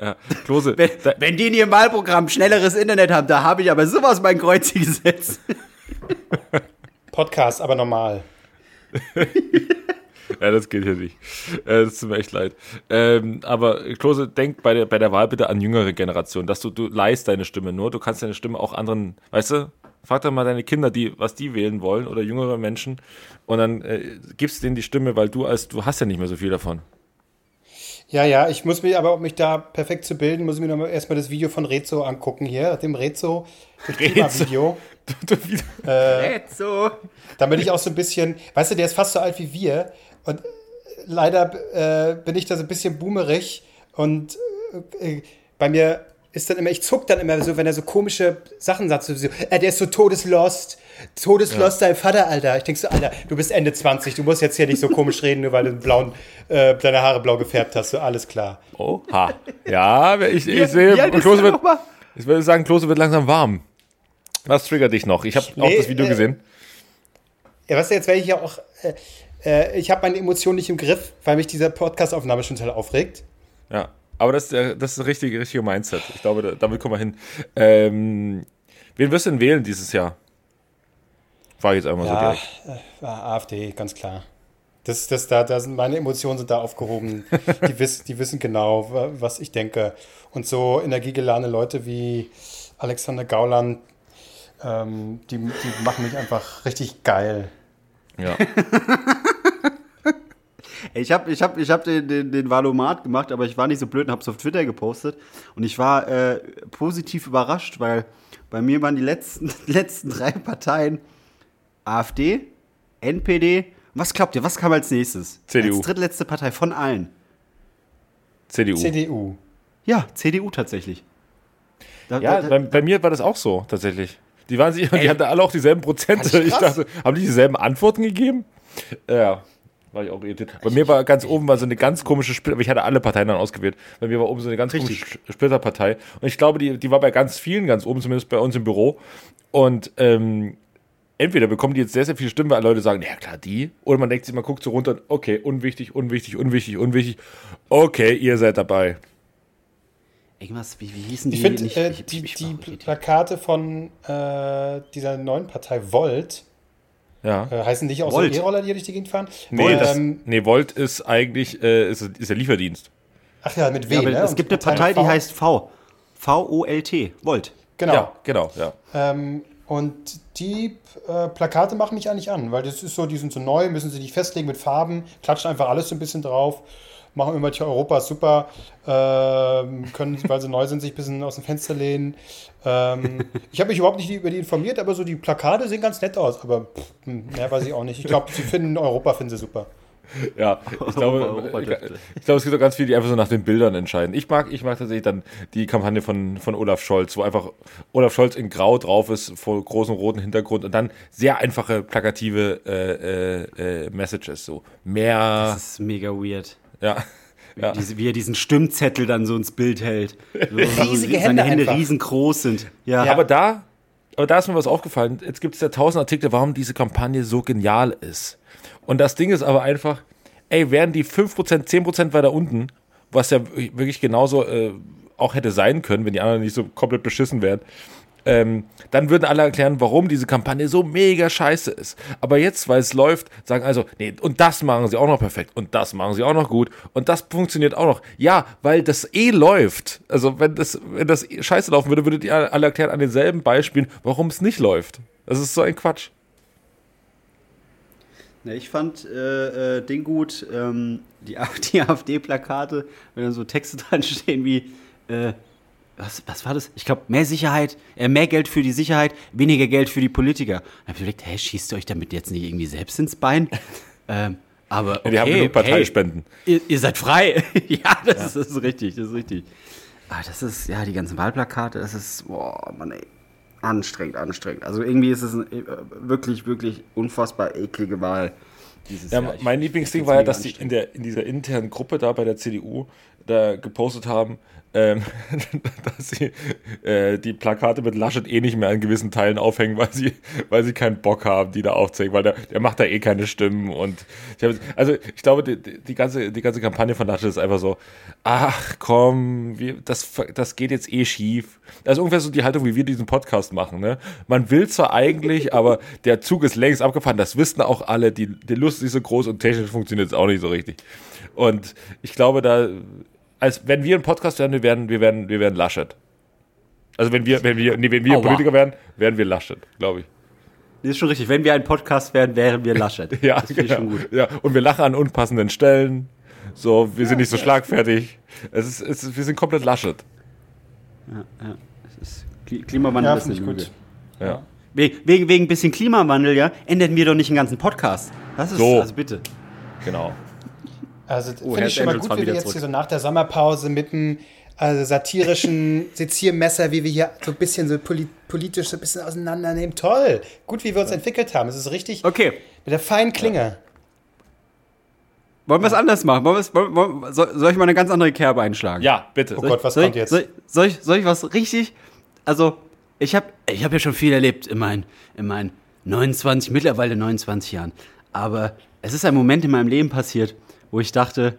Ja. Klose, wenn, da, wenn die in ihrem Wahlprogramm schnelleres Internet haben, da habe ich aber sowas mein Kreuz gesetzt. Podcast, aber normal. Ja, das geht hier nicht. Äh, Das tut mir echt leid. Ähm, aber Klose, denk bei der, bei der Wahl bitte an jüngere Generationen, dass du, du leihst deine Stimme nur. Du kannst deine Stimme auch anderen, weißt du, frag doch mal deine Kinder, die, was die wählen wollen oder jüngere Menschen und dann äh, gibst denen die Stimme, weil du als, du hast ja nicht mehr so viel davon. Ja, ja, ich muss mich aber, um mich da perfekt zu bilden, muss ich mir noch mal erstmal das Video von Rezo angucken hier, dem Rezo, das Rezo. Klimavideo. Jetzt so. Damit ich auch so ein bisschen, weißt du, der ist fast so alt wie wir und äh, leider äh, bin ich da so ein bisschen boomerig und äh, bei mir ist dann immer, ich zuck dann immer so, wenn er so komische Sachen sagt, so, so äh, der ist so todeslost, todeslost dein Vater, Alter. Ich denk so, Alter, du bist Ende 20, du musst jetzt hier nicht so komisch reden, nur weil du blauen, äh, deine Haare blau gefärbt hast, so alles klar. Oha. Ja, ich, ich sehe, Klose wird, ich würde sagen, Klose wird langsam warm. Was triggert dich noch? Ich habe auch Nee, das Video äh, gesehen. Ja, weißt du, jetzt werde ich ja auch, äh, äh, ich habe meine Emotionen nicht im Griff, weil mich diese Podcastaufnahme schon total aufregt. Ja, aber das, das ist das richtige, richtige Mindset. Ich glaube, da, damit kommen wir hin. Ähm, wen wirst du denn wählen dieses Jahr? Frage ich jetzt einmal so Ja, direkt. äh, AfD, ganz klar. Das, das, da, da sind meine Emotionen sind da aufgehoben. Die, wiss, die wissen genau, wa- was ich denke. Und so energiegeladene Leute wie Alexander Gauland, ähm, die, die machen mich einfach richtig geil. Ja. Ich habe ich hab, ich hab den, den, den Valomat gemacht, aber ich war nicht so blöd und habe es auf Twitter gepostet. Und ich war äh, positiv überrascht, weil bei mir waren die letzten, letzten drei Parteien AfD, NPD. Was glaubt ihr, was kam als nächstes? CDU. Als drittletzte Partei von allen. CDU. CDU. Ja, CDU tatsächlich. Da, Ja, da, bei, bei mir war das auch so, tatsächlich. Die waren sich, die hatten alle auch dieselben Prozente. Ich dachte, haben die dieselben Antworten gegeben? Ja, war ich auch irritiert. Bei mir war ganz oben war so eine ganz komische Splitter, aber ich hatte alle Parteien dann ausgewählt. Bei mir war oben so eine ganz Richtig. komische Splitterpartei. Und ich glaube, die, die war bei ganz vielen ganz oben, zumindest bei uns im Büro. Und ähm, entweder bekommen die jetzt sehr, sehr viele Stimmen, weil Leute sagen, ja klar, die. Oder man denkt sich, man guckt so runter, okay, unwichtig, unwichtig, unwichtig, unwichtig. Okay, ihr seid dabei. irgendwas, wie, wie hießen die? Ich finde äh, die, die ich- Plakate von äh, dieser neuen Partei Volt, Ja. äh, heißen die auch Volt. so E-Roller, die durch die Gegend fahren? Nee, das, ähm, nee, Volt ist eigentlich äh, ist, ist der Lieferdienst. ach ja, mit W, Ja, ne? es gibt eine Partei die V. heißt V. V-O-L-T. Volt. Genau. Ja, genau, ja. Ähm, und die äh, Plakate machen mich eigentlich an, weil das ist so, die sind so neu, müssen sie nicht festlegen mit Farben, klatschen einfach alles so ein bisschen drauf, machen immer die Europa ist super, ähm, können, weil sie neu sind, sich ein bisschen aus dem Fenster lehnen. Ähm, ich habe mich überhaupt nicht über die informiert, aber so die Plakate sehen ganz nett aus, aber pff, hm, mehr weiß ich auch nicht. Ich glaube, sie finden Europa, finden sie super. Ja, ich glaube, Europa ich, dürfte. ich glaube, es gibt auch ganz viele, die einfach so nach den Bildern entscheiden. Ich mag, ich mag tatsächlich dann die Kampagne von, von Olaf Scholz, wo einfach Olaf Scholz in Grau drauf ist, vor großem roten Hintergrund und dann sehr einfache, plakative äh, äh, äh, Messages. So mehr, Das ist mega weird. Ja. Ja. Diese, wie er diesen Stimmzettel dann so ins Bild hält. So, Riesige seine Hände Hände einfach. riesengroß sind. Ja, Aber da, aber da ist mir was aufgefallen. Jetzt gibt es ja tausend Artikel, warum diese Kampagne so genial ist. Und das Ding ist aber einfach, ey, wären die 5%, 10% weiter unten, was ja wirklich genauso äh, auch hätte sein können, wenn die anderen nicht so komplett beschissen wären. Ähm, dann würden alle erklären, warum diese Kampagne so mega scheiße ist. Aber jetzt, weil es läuft, sagen also, nee, und das machen sie auch noch perfekt und das machen sie auch noch gut und das funktioniert auch noch. Ja, weil das eh läuft. Also wenn das, wenn das scheiße laufen würde, würdet ihr alle erklären an denselben Beispielen, warum es nicht läuft. Das ist so ein Quatsch. Ja, ich fand äh, äh, Ding gut, ähm, die, die AfD-Plakate, wenn da so Texte dran stehen wie, äh, was, was war das? Ich glaube, mehr Sicherheit, äh, mehr Geld für die Sicherheit, weniger Geld für die Politiker. Da habe ich überlegt, hä, schießt ihr euch damit jetzt nicht irgendwie selbst ins Bein? ähm, aber okay, die haben genug. Parteispenden. Ihr, ihr seid frei. ja, das, Ist, das ist richtig, das ist richtig. Ah, das ist, ja, die ganzen Wahlplakate, das ist, boah, Mann, ey, anstrengend, anstrengend. Also irgendwie ist es eine, äh, wirklich, wirklich unfassbar eklige Wahl. Dieses Ja, Jahr. Ich- mein Lieblingsding war ja, dass die in, der, in dieser internen Gruppe da bei der CDU da gepostet haben, ähm, dass sie äh, die Plakate mit Laschet eh nicht mehr an gewissen Teilen aufhängen, weil sie, weil sie keinen Bock haben, die da aufzuhängen, weil der, der macht da eh keine Stimmen und ich hab, also ich glaube, die, die, ganze, die ganze Kampagne von Laschet ist einfach so, ach komm, wir, das, das geht jetzt eh schief. Das ist ungefähr so die Haltung, wie wir diesen Podcast machen, ne? Man will zwar eigentlich, aber der Zug ist längst abgefahren, das wissen auch alle, die, die Lust ist so groß und technisch funktioniert es auch nicht so richtig. Und ich glaube, da, als wenn wir ein Podcast werden, wir werden, wir werden, wir werden Laschet. Also wenn wir, wenn wir, nee, wenn wir Aua. Politiker werden, werden wir Laschet, glaube ich. Nee, ist schon richtig. Wenn wir ein Podcast wären, wären wir Laschet. Ja, das genau. schon gut. ja. Und wir lachen an unpassenden Stellen. So, wir sind nicht so schlagfertig. Es ist, es ist, wir sind komplett Laschet. Ja, ja. Es ist, Kli- Klimawandel Ja, ist Lüge. gut. Ja. Wegen, wegen, wegen ein bisschen Klimawandel, ja, ändern wir doch nicht einen ganzen Podcast. Das ist, So. also bitte. Genau. Also Oh, finde ich schon mal gut, wie wir jetzt zurück. hier so nach der Sommerpause mit einem also satirischen Seziermesser, wie wir hier so ein bisschen so poli politisch so ein bisschen auseinandernehmen. Toll. Gut, wie wir uns entwickelt haben. Es ist richtig Okay, mit der feinen Klinge. wollen wir es anders machen? Wollen wollen, wollen, soll, soll ich mal eine ganz andere Kerbe einschlagen? Ja, bitte. Oh Gott, was soll kommt ich, jetzt? Soll, soll, ich, soll ich was richtig? Also, ich habe ich hab ja schon viel erlebt in meinen, in meinen 29, mittlerweile 29 Jahren. Aber es ist ein Moment in meinem Leben passiert, wo ich dachte,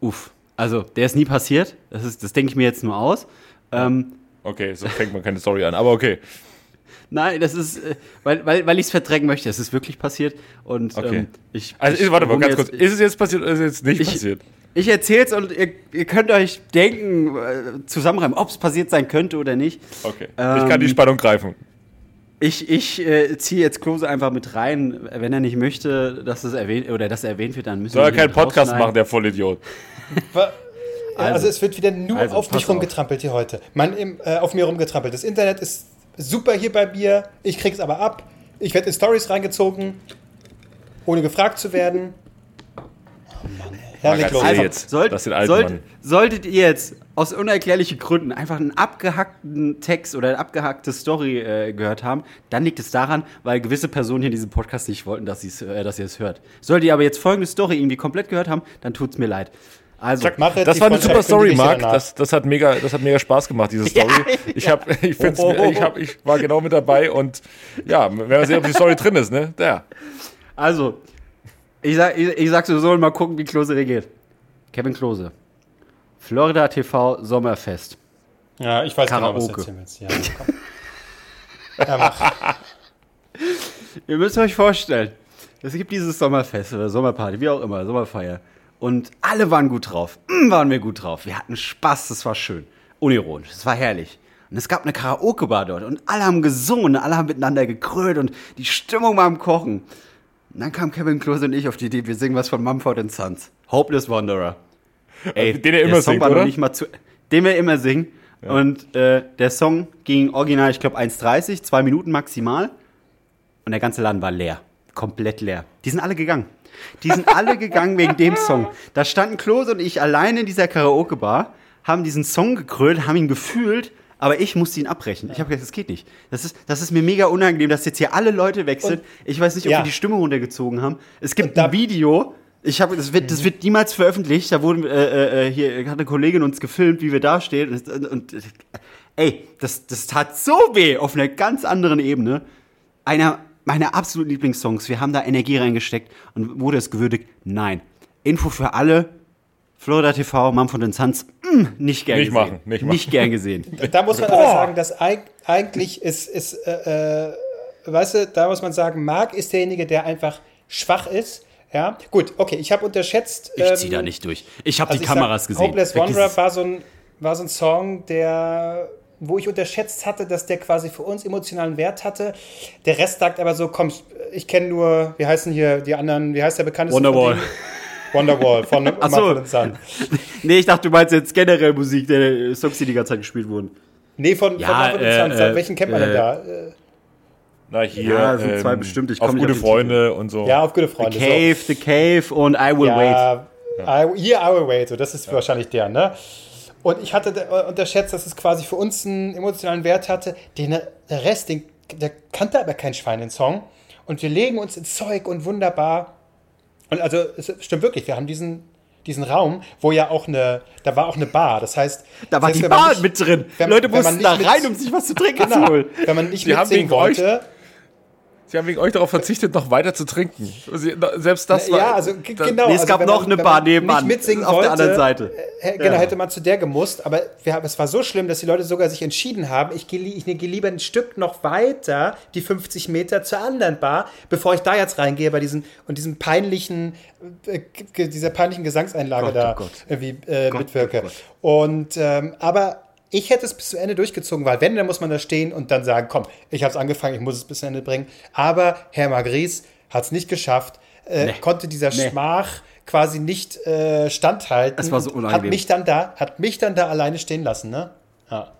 uff, also der ist nie passiert. Das, ist- das denke ich mir jetzt nur aus. Ähm, Okay, so fängt man keine Story an. Aber okay. Nein, das ist, äh, weil, weil, weil ich es verdrängen möchte. Es ist wirklich passiert. Und Okay. ähm, ich. Also, ich warte mal ganz kurz. Ist es jetzt passiert oder ist es jetzt nicht Ich- passiert? Ich erzähl's und ihr, ihr könnt euch denken, äh, zusammenreimen, ob es passiert sein könnte oder nicht. Okay. Ähm, ich kann die Spannung greifen. Ich, ich äh, ziehe jetzt Klose einfach mit rein. Wenn er nicht möchte, dass es erwähnt oder dass er erwähnt wird, dann müssen Soll er wir keinen ihn Podcast rausschneiden. machen, der Vollidiot? Also, Also- es wird wieder nur also, auf mich auf. rumgetrampelt hier heute. Man im, äh, auf mir rumgetrampelt. Das Internet ist super hier bei mir. Ich krieg's aber ab. Ich werde in Stories reingezogen, ohne gefragt zu werden. Oh Mann, ey. Herrlich los. Also, jetzt, sollt, das sind alte sollt, solltet ihr jetzt aus unerklärlichen Gründen einfach einen abgehackten Text oder eine abgehackte Story äh, gehört haben, dann liegt es daran, weil gewisse Personen hier in diesem Podcast nicht wollten, dass, äh, dass ihr es hört. Solltet ihr aber jetzt folgende Story irgendwie komplett gehört haben, dann tut's mir leid. Also, Mach jetzt Das war eine super Story, Marc. Das, das, hat mega, das hat mega Spaß gemacht, diese Story. Ich, hab, ich, find's, Oh, oh, oh. ich, hab, ich war genau mit dabei und ja, wenn wir sehen, ob die Story drin ist, ne? Ja. Also, ich sag, ich, ich sag so, sollen mal gucken, wie Klose reagiert. Kevin Klose. Florida TV Sommerfest. Ja, ich weiß genau, was du Karaoke. erzählen willst. Ja, ja, mach. Ihr müsst euch vorstellen, es gibt dieses Sommerfest oder Sommerparty, wie auch immer, Sommerfeier. Und alle waren gut drauf. Mm, waren wir gut drauf. Wir hatten Spaß, das war schön. Unironisch, es war herrlich. Und es gab eine Karaoke-Bar dort und alle haben gesungen, alle haben miteinander gekrölt und die Stimmung war am Kochen. Und dann kam Kevin Klose und ich auf die Idee, wir singen was von Mumford Sons. Hopeless Wanderer. Ey, Den er immer singt, oder? nicht mal zu, den wir immer singen. Und äh, der Song ging original, ich glaube 1,30, zwei Minuten maximal. Und der ganze Laden war leer. Komplett leer. Die sind alle gegangen. Die sind alle gegangen wegen dem Song. Da standen Klose und ich alleine in dieser Karaoke-Bar, haben diesen Song gekrölt, haben ihn gefühlt, aber ich musste ihn abbrechen. Ich habe gesagt, das geht nicht. Das ist, das ist mir mega unangenehm, dass jetzt hier alle Leute weg sind. Und- Ich weiß nicht, ob Ja. wir die Stimme runtergezogen haben. Es gibt da- ein Video. Ich habe, das wird, das wird niemals veröffentlicht. Da wurden, äh, äh, hier hat eine Kollegin uns gefilmt, wie wir da stehen. Und, und, und äh, ey, das, das tat so weh auf einer ganz anderen Ebene. Einer meiner absoluten Lieblingssongs. Wir haben da Energie reingesteckt und wurde es gewürdigt? Nein. Info für alle. Florida TV, Mumford Sons, mm, nicht gern Nicht gesehen. machen, nicht machen. gern gesehen. Da muss man aber sagen, dass eig eigentlich ist, ist äh, äh, weißt du, da muss man sagen, Marc ist derjenige, der einfach schwach ist. Ja, gut, okay, ich habe unterschätzt. Ich zieh ähm, da nicht durch. Ich habe also die ich sag, Kameras gesehen. Hopeless Wanderer war so, ein, war so ein Song, der, wo ich unterschätzt hatte, dass der quasi für uns emotionalen Wert hatte. Der Rest sagt aber so, komm, ich kenne nur, wie heißen hier die anderen, wie heißt der bekannteste? von Wonderwall. Wonderwall von Ach so. Son. Nee, ich dachte, du meinst jetzt generell Musik, der äh, Songs, die die ganze Zeit gespielt wurden. Nee, von, Ja, von äh, Sons. äh, Welchen kennt man denn äh, da? Äh, Na, hier. ähm, Ja, sind zwei bestimmt, ich komm auf gute auf Freunde und so. Ja, auf gute Freunde. so. Cave, The Cave und I Will Wait. Ja, I, hier I Will Wait, so, das ist wahrscheinlich der, ne? Und ich hatte unterschätzt, dass es quasi für uns einen emotionalen Wert hatte. Den, der Rest, den, der kannte aber kein Schwein, den Song. Und wir legen uns ins Zeug und wunderbar. Und also, es stimmt wirklich, wir haben diesen, diesen Raum, wo ja auch eine, da war auch eine Bar. Das heißt, Da war die Bahn nicht- mit drin. wenn- Leute mussten nicht da mit- rein, um sich was zu trinken zu Genau, holen. wenn man nicht mitsingen wollte. Sie haben wegen euch darauf verzichtet, noch weiter zu trinken. Sie, selbst das war. Ja, also genau. Nee, es also gab noch man- eine Bar nebenan, Nicht mitsingen auf der wollte, anderen Seite. Äh, genau, hätte man zu der gemusst. Aber wir es war so schlimm, dass die Leute sogar sich entschieden haben, ich gehe ich gehe lieber ein Stück noch weiter, die 50 Meter zur anderen Bar, bevor ich da jetzt reingehe bei diesen und diesem peinlichen, äh, g- dieser peinlichen Gesangseinlage Gott, da oh Gott. irgendwie äh, Gott, mitwirke. oh Gott. Und ähm, aber ich hätte es bis zum Ende durchgezogen, weil wenn, dann muss man da stehen und dann sagen, komm, ich habe es angefangen, ich muss es bis zum Ende bringen. Aber Herr Magris hat es nicht geschafft, äh, Nee. konnte dieser Nee. Schmach quasi nicht äh, standhalten. Es war so und Hat unangenehm. mich dann da, hat mich dann da alleine stehen lassen, ne? Ja.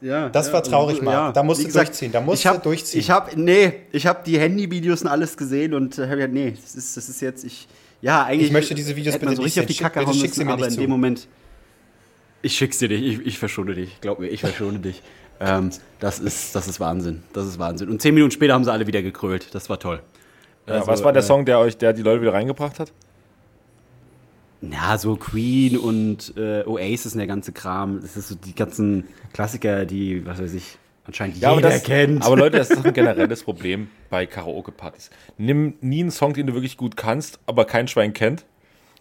Ja, Das war traurig, Marc. Da musst du gesagt, durchziehen, da musst ich hab, du durchziehen. Ich habe, nee, ich habe die Handyvideos und alles gesehen und äh, hab gedacht, nee, das ist, das ist jetzt, ich, ja, eigentlich. Ich möchte diese Videos bitte so nicht richtig auf die. Kacke hauen müssen, mir aber nicht in zu. dem Moment, ich schick's dir nicht, ich, ich verschone dich, glaub mir, ich verschone dich. Ähm, das ist, das ist Wahnsinn, das ist Wahnsinn. Und zehn Minuten später haben sie alle wieder gekrölt, das war toll. Ja, Also, was war der äh, Song, der euch, der die Leute wieder reingebracht hat? Ja, so Queen und äh, Oasis und der ganze Kram. Das ist so die ganzen Klassiker, die, was weiß ich, anscheinend Ja, jeder aber das, kennt. Aber Leute, das ist doch ein generelles Problem bei Karaoke-Partys. Nimm nie einen Song, den du wirklich gut kannst, aber kein Schwein kennt,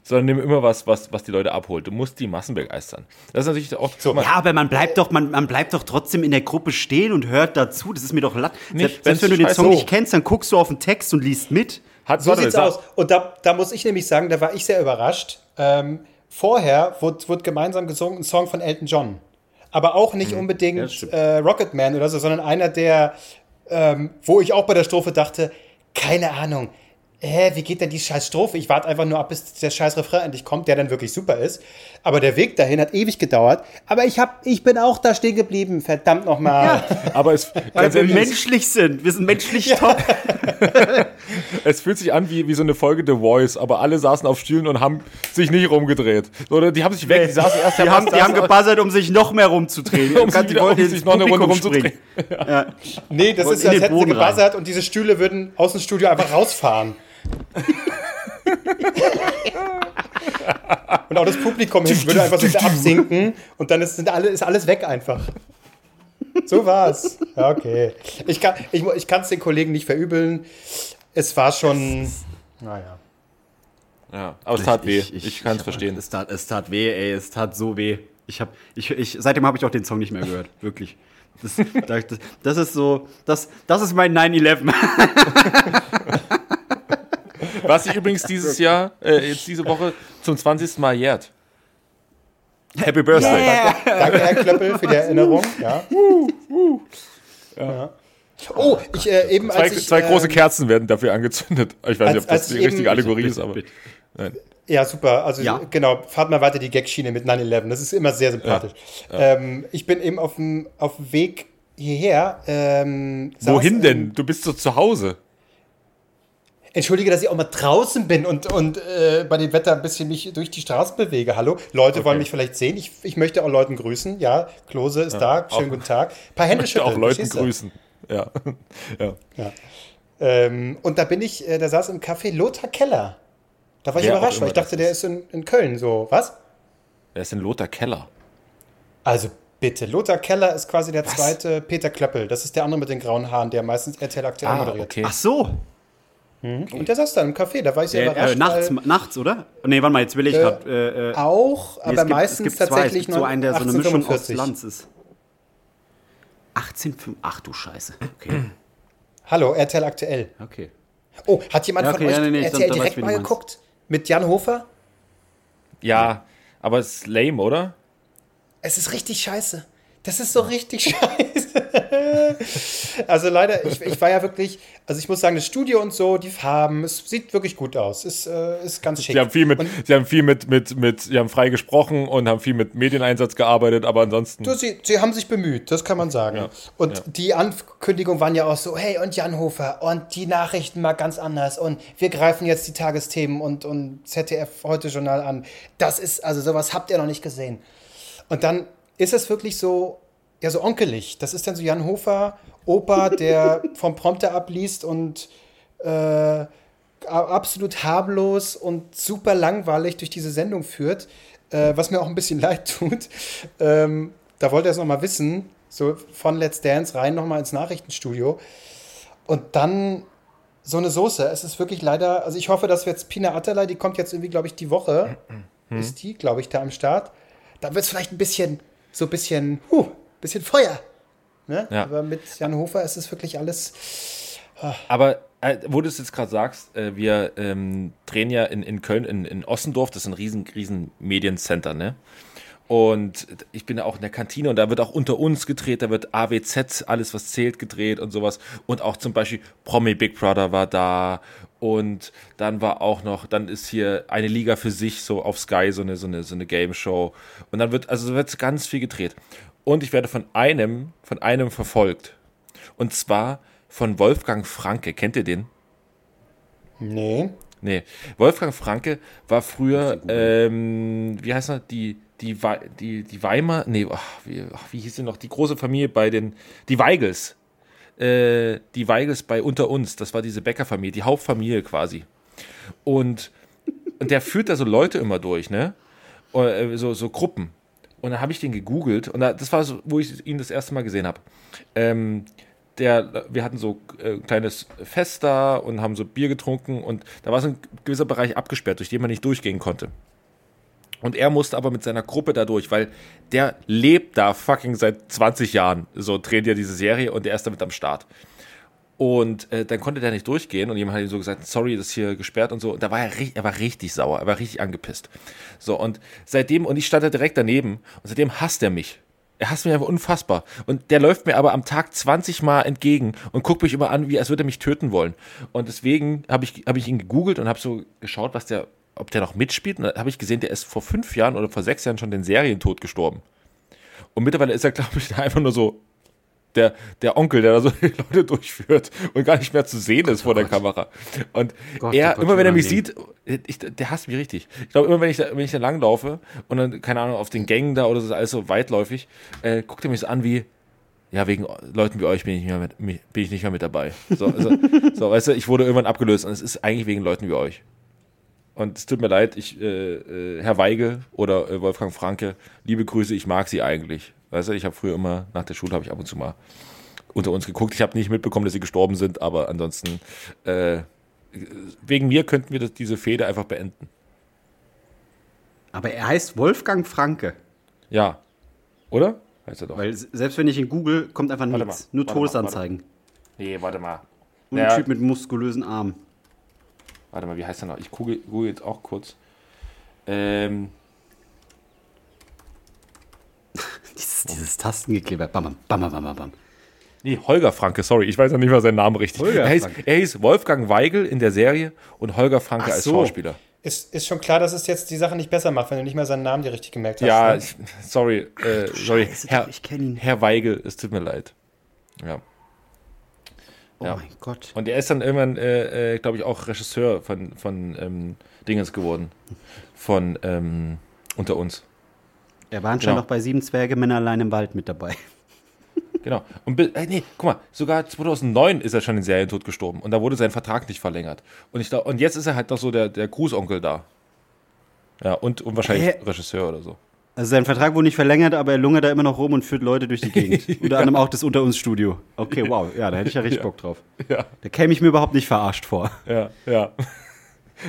sondern nimm immer was, was, was die Leute abholt. Du musst die Massen begeistern. Das ist natürlich auch so. ja, aber man bleibt doch, man, man bleibt doch trotzdem in der Gruppe stehen und hört dazu. Das ist mir doch latt. Nicht, Selbst, selbst wenn du den Song nicht kennst, dann guckst du auf den Text und liest mit. Hat, So sieht's aus. Und da, da muss ich nämlich sagen, da war ich sehr überrascht. Ähm, vorher wurde, wurde gemeinsam gesungen ein Song von Elton John. Aber auch nicht Ja, unbedingt stimmt. äh, Rocketman oder so, sondern einer, der, ähm, wo ich auch bei der Strophe dachte, keine Ahnung, hä, wie geht denn die scheiß Strophe? Ich warte einfach nur ab, bis der scheiß Refrain endlich kommt, der dann wirklich super ist. Aber der Weg dahin hat ewig gedauert. Aber ich, hab, ich bin auch da stehen geblieben, verdammt nochmal. aber es, Weil ganz wir menschlich sind. Wir sind menschlich top. es fühlt sich an wie, wie so eine Folge The Voice, aber alle saßen auf Stühlen und haben sich nicht rumgedreht. Oder die haben sich weg, die saßen erst Die haben, die haben gebuzzert, um sich noch mehr rumzudrehen. um sich, Die wieder, um sich noch eine Runde rumzudrehen. Ja. Nee, das Wollen ist, als hätten sie gebuzzert und diese Stühle würden aus dem Studio einfach rausfahren. und auch das Publikum hinten würde einfach so absinken und dann ist, sind alle, ist alles weg einfach. So war's. Ja, okay. Ich kann es ich, ich kann's den Kollegen nicht verübeln. Es war schon. Naja. Ja, aber es tat weh. Ich, kann es verstehen. Es tat, es tat weh, ey, es tat so weh. Ich hab, ich, ich, seitdem habe ich auch den Song nicht mehr gehört, wirklich. Das, das, das ist so, das, das ist mein 9-11. Was sich übrigens dieses Jahr, äh, jetzt diese Woche zum 20. Mal jährt. Happy Birthday. Danke, Herr Klöppel, für die Erinnerung. Ja. Ja. Oh, ich äh, eben Zwei, als ich, zwei große ähm, Kerzen werden dafür angezündet. Ich weiß als- nicht, ob das die ich richtige eben- Allegorie ist, aber. Nein. Ja, super. Also Ja. genau, fahrt mal weiter die Gagschiene mit 9-11. Das ist immer sehr sympathisch. Ähm, ich bin eben auf dem, auf dem Weg hierher. Ähm, Wohin in- denn? Du bist doch zu Hause. Entschuldige, dass ich auch mal draußen bin und, und äh, bei dem Wetter ein bisschen mich durch die Straßen bewege. Hallo, Leute wollen mich vielleicht sehen. Ich, ich möchte auch Leuten grüßen. Ja, Klose ist da. Schönen auch- guten Tag. Ein paar Hände Ich möchte schütteln. auch Leuten grüßen. Ja. ja. Ja. Ähm, und da bin ich, äh, da saß im Café Lothar Keller. Da war ich auch überrascht, weil ich dachte, der ist. in, in Köln so. Was? Wer ist denn Lothar Keller? Also bitte, Lothar Keller ist quasi der zweite Peter Klöppel. Das ist der andere mit den grauen Haaren, der meistens RTL aktuell Ah, moderiert. okay. Ach so. Und der saß da im Café, da war ich sehr Äh, überrascht. äh, nachts, weil nachts, oder? Nee, warte mal, jetzt will ich Äh, grad, äh, äh, auch, nee, aber es gibt, meistens es gibt zwei. tatsächlich es gibt so einen, der so eine Mischung aus 1845. Lanz ist. 18,5. Ach du Scheiße. Okay. Hallo, RTL aktuell. Okay. Oh, hat jemand Ja, von okay, euch ja, nee, nee, RTL da- da weiß direkt mal geguckt? Mit Jan Hofer? Ja, aber es ist lame, oder? Es ist richtig scheiße. Das ist so richtig scheiße. also leider, ich, ich war ja wirklich, also ich muss sagen, das Studio und so, die Farben, es sieht wirklich gut aus. Ist, äh, ist ganz schick. Sie haben viel mit, Und sie haben viel mit, mit, mit, sie haben frei gesprochen und haben viel mit Medieneinsatz gearbeitet, aber ansonsten. du, sie, sie haben sich bemüht, das kann man sagen. Ja, Und ja. die Ankündigungen waren ja auch so, hey, und Jan Hofer und die Nachrichten mal ganz anders und wir greifen jetzt die Tagesthemen und, und ZDF heute Journal an. Das ist, also sowas habt ihr noch nicht gesehen. Und dann ist es wirklich so, ja, so onkelig. Das ist dann so Jan Hofer, Opa, der vom Prompter abliest und äh, absolut harmlos und super langweilig durch diese Sendung führt, äh, was mir auch ein bisschen leid tut. Ähm, da wollte er es nochmal wissen, so von Let's Dance rein nochmal ins Nachrichtenstudio. Und dann so eine Soße. Es ist wirklich leider, also ich hoffe, dass wir jetzt Pina Atterlei, die kommt jetzt irgendwie, glaube ich, die Woche, ist die, glaube ich, da am Start. Da wird es vielleicht ein bisschen, so ein bisschen, huh, bisschen Feuer. Ne? Ja. Aber mit Jan Hofer ist es wirklich alles. Aber äh, wo du es jetzt gerade sagst, äh, wir ähm, drehen ja in, in Köln, in, in Ossendorf, das ist ein riesen, riesen Mediencenter, ne? Und ich bin ja auch in der Kantine und da wird auch unter uns gedreht, da wird AWZ, alles was zählt, gedreht und sowas. Und auch zum Beispiel Promi Big Brother war da. Und dann war auch noch, dann ist hier eine Liga für sich, so auf Sky, so eine, so eine, so eine Game Show. Und dann wird, also wird ganz viel gedreht. Und ich werde von einem, von einem verfolgt. Und zwar von Wolfgang Franke. Kennt ihr den? Nee. Nee. Wolfgang Franke war früher, ähm, wie heißt er, die, die, Wei- die, die Weimar, nee, ach, wie, ach, wie hieß sie noch, die große Familie bei den, die Weigels. Äh, die Weigels bei Unter uns, das war diese Bäckerfamilie, die Hauptfamilie quasi. Und, und der führt da so Leute immer durch, ne? Äh, So, so Gruppen. Und dann habe ich den gegoogelt und da, das war so, wo ich ihn das erste Mal gesehen habe. Ähm, der, wir hatten so äh, ein kleines Fest da und haben so Bier getrunken und da war so ein gewisser Bereich abgesperrt, durch den man nicht durchgehen konnte. Und er musste aber mit seiner Gruppe da durch, weil der lebt da fucking seit 20 Jahren. So dreht ja diese Serie und der ist damit am Start. Und äh, dann konnte der nicht durchgehen und jemand hat ihm so gesagt, sorry, das ist hier gesperrt und so. Und da war er, er war richtig sauer, er war richtig angepisst. So, und seitdem, und ich stand da direkt daneben, und seitdem hasst er mich. Er hasst mich einfach unfassbar. Und der läuft mir aber am Tag 20 Mal entgegen und guckt mich immer an, wie als würde er mich töten wollen. Und deswegen habe ich, hab ich ihn gegoogelt und habe so geschaut, was der, ob der noch mitspielt. Und dann habe ich gesehen, der ist vor fünf Jahren oder vor sechs Jahren schon den Serientod gestorben. Und mittlerweile ist er, glaube ich, einfach nur so der, der Onkel, der da so die Leute durchführt und gar nicht mehr zu sehen ist vor der Kamera. Und Gott, er, oh Gott, immer wenn er mich sieht, ich, der hasst mich richtig. Ich glaube, immer wenn ich, da, wenn ich da langlaufe und dann, keine Ahnung, auf den Gängen da oder so, alles so weitläufig, äh, guckt er mich so an wie, ja, wegen Leuten wie euch bin ich nicht mehr mit, mi- bin ich nicht mehr mit dabei. So, also, so, weißt du, ich wurde irgendwann abgelöst und es ist eigentlich wegen Leuten wie euch. Und es tut mir leid, ich, äh, äh, Herr Weigel oder äh, Wolfgang Franke, liebe Grüße, ich mag sie eigentlich. Weißt du, ich habe früher immer, nach der Schule habe ich ab und zu mal unter uns geguckt. Ich habe nicht mitbekommen, dass sie gestorben sind, aber ansonsten, äh, wegen mir könnten wir das, diese Fehde einfach beenden. Aber er heißt Wolfgang Franke. Ja. Oder? Heißt er doch. Weil selbst wenn ich ihn google, kommt einfach Warte nichts. mal, Nur mal, Todesanzeigen. nee, warte mal. Und Ja. ein Typ mit muskulösen Armen. Warte mal, wie heißt er noch? Ich google, google jetzt auch kurz. Ähm, Dieses, dieses Tastengekleber. Bam, bam, bam, bam, bam, bam. nee, Holger Franke, sorry, ich weiß noch nicht mal seinen Namen richtig. Holger er, hieß, er hieß Wolfgang Weigel in der Serie und Holger Franke Ach als so. Schauspieler. Ist, ist schon klar, dass es jetzt die Sache nicht besser macht, wenn du nicht mehr seinen Namen dir richtig gemerkt hast. Ja, ne? ich, sorry, äh, sorry. Scheiße, Herr, ich kenn ihn. Herr Weigel, es tut mir leid. Ja. Oh Ja. mein Gott. Und er ist dann irgendwann, äh, äh, glaube ich, auch Regisseur von, von ähm, Dingens geworden. Von ähm, Unter uns. Er war anscheinend Genau. auch bei Sieben Zwerge Männer allein im Wald mit dabei. Genau. Und äh, nee, guck mal, sogar 2009 ist er schon in Serientod gestorben und da wurde sein Vertrag nicht verlängert. Und ich glaub, und jetzt ist er halt noch so der, der Grußonkel da. Ja, und, und wahrscheinlich? Regisseur oder so. Also sein Vertrag wurde nicht verlängert, aber er lungert da immer noch rum und führt Leute durch die Gegend. Unter anderem auch das Unter uns Studio. Okay, wow, ja, da hätte ich ja richtig Bock drauf. Ja, Da käme ich mir überhaupt nicht verarscht vor. ja, ja.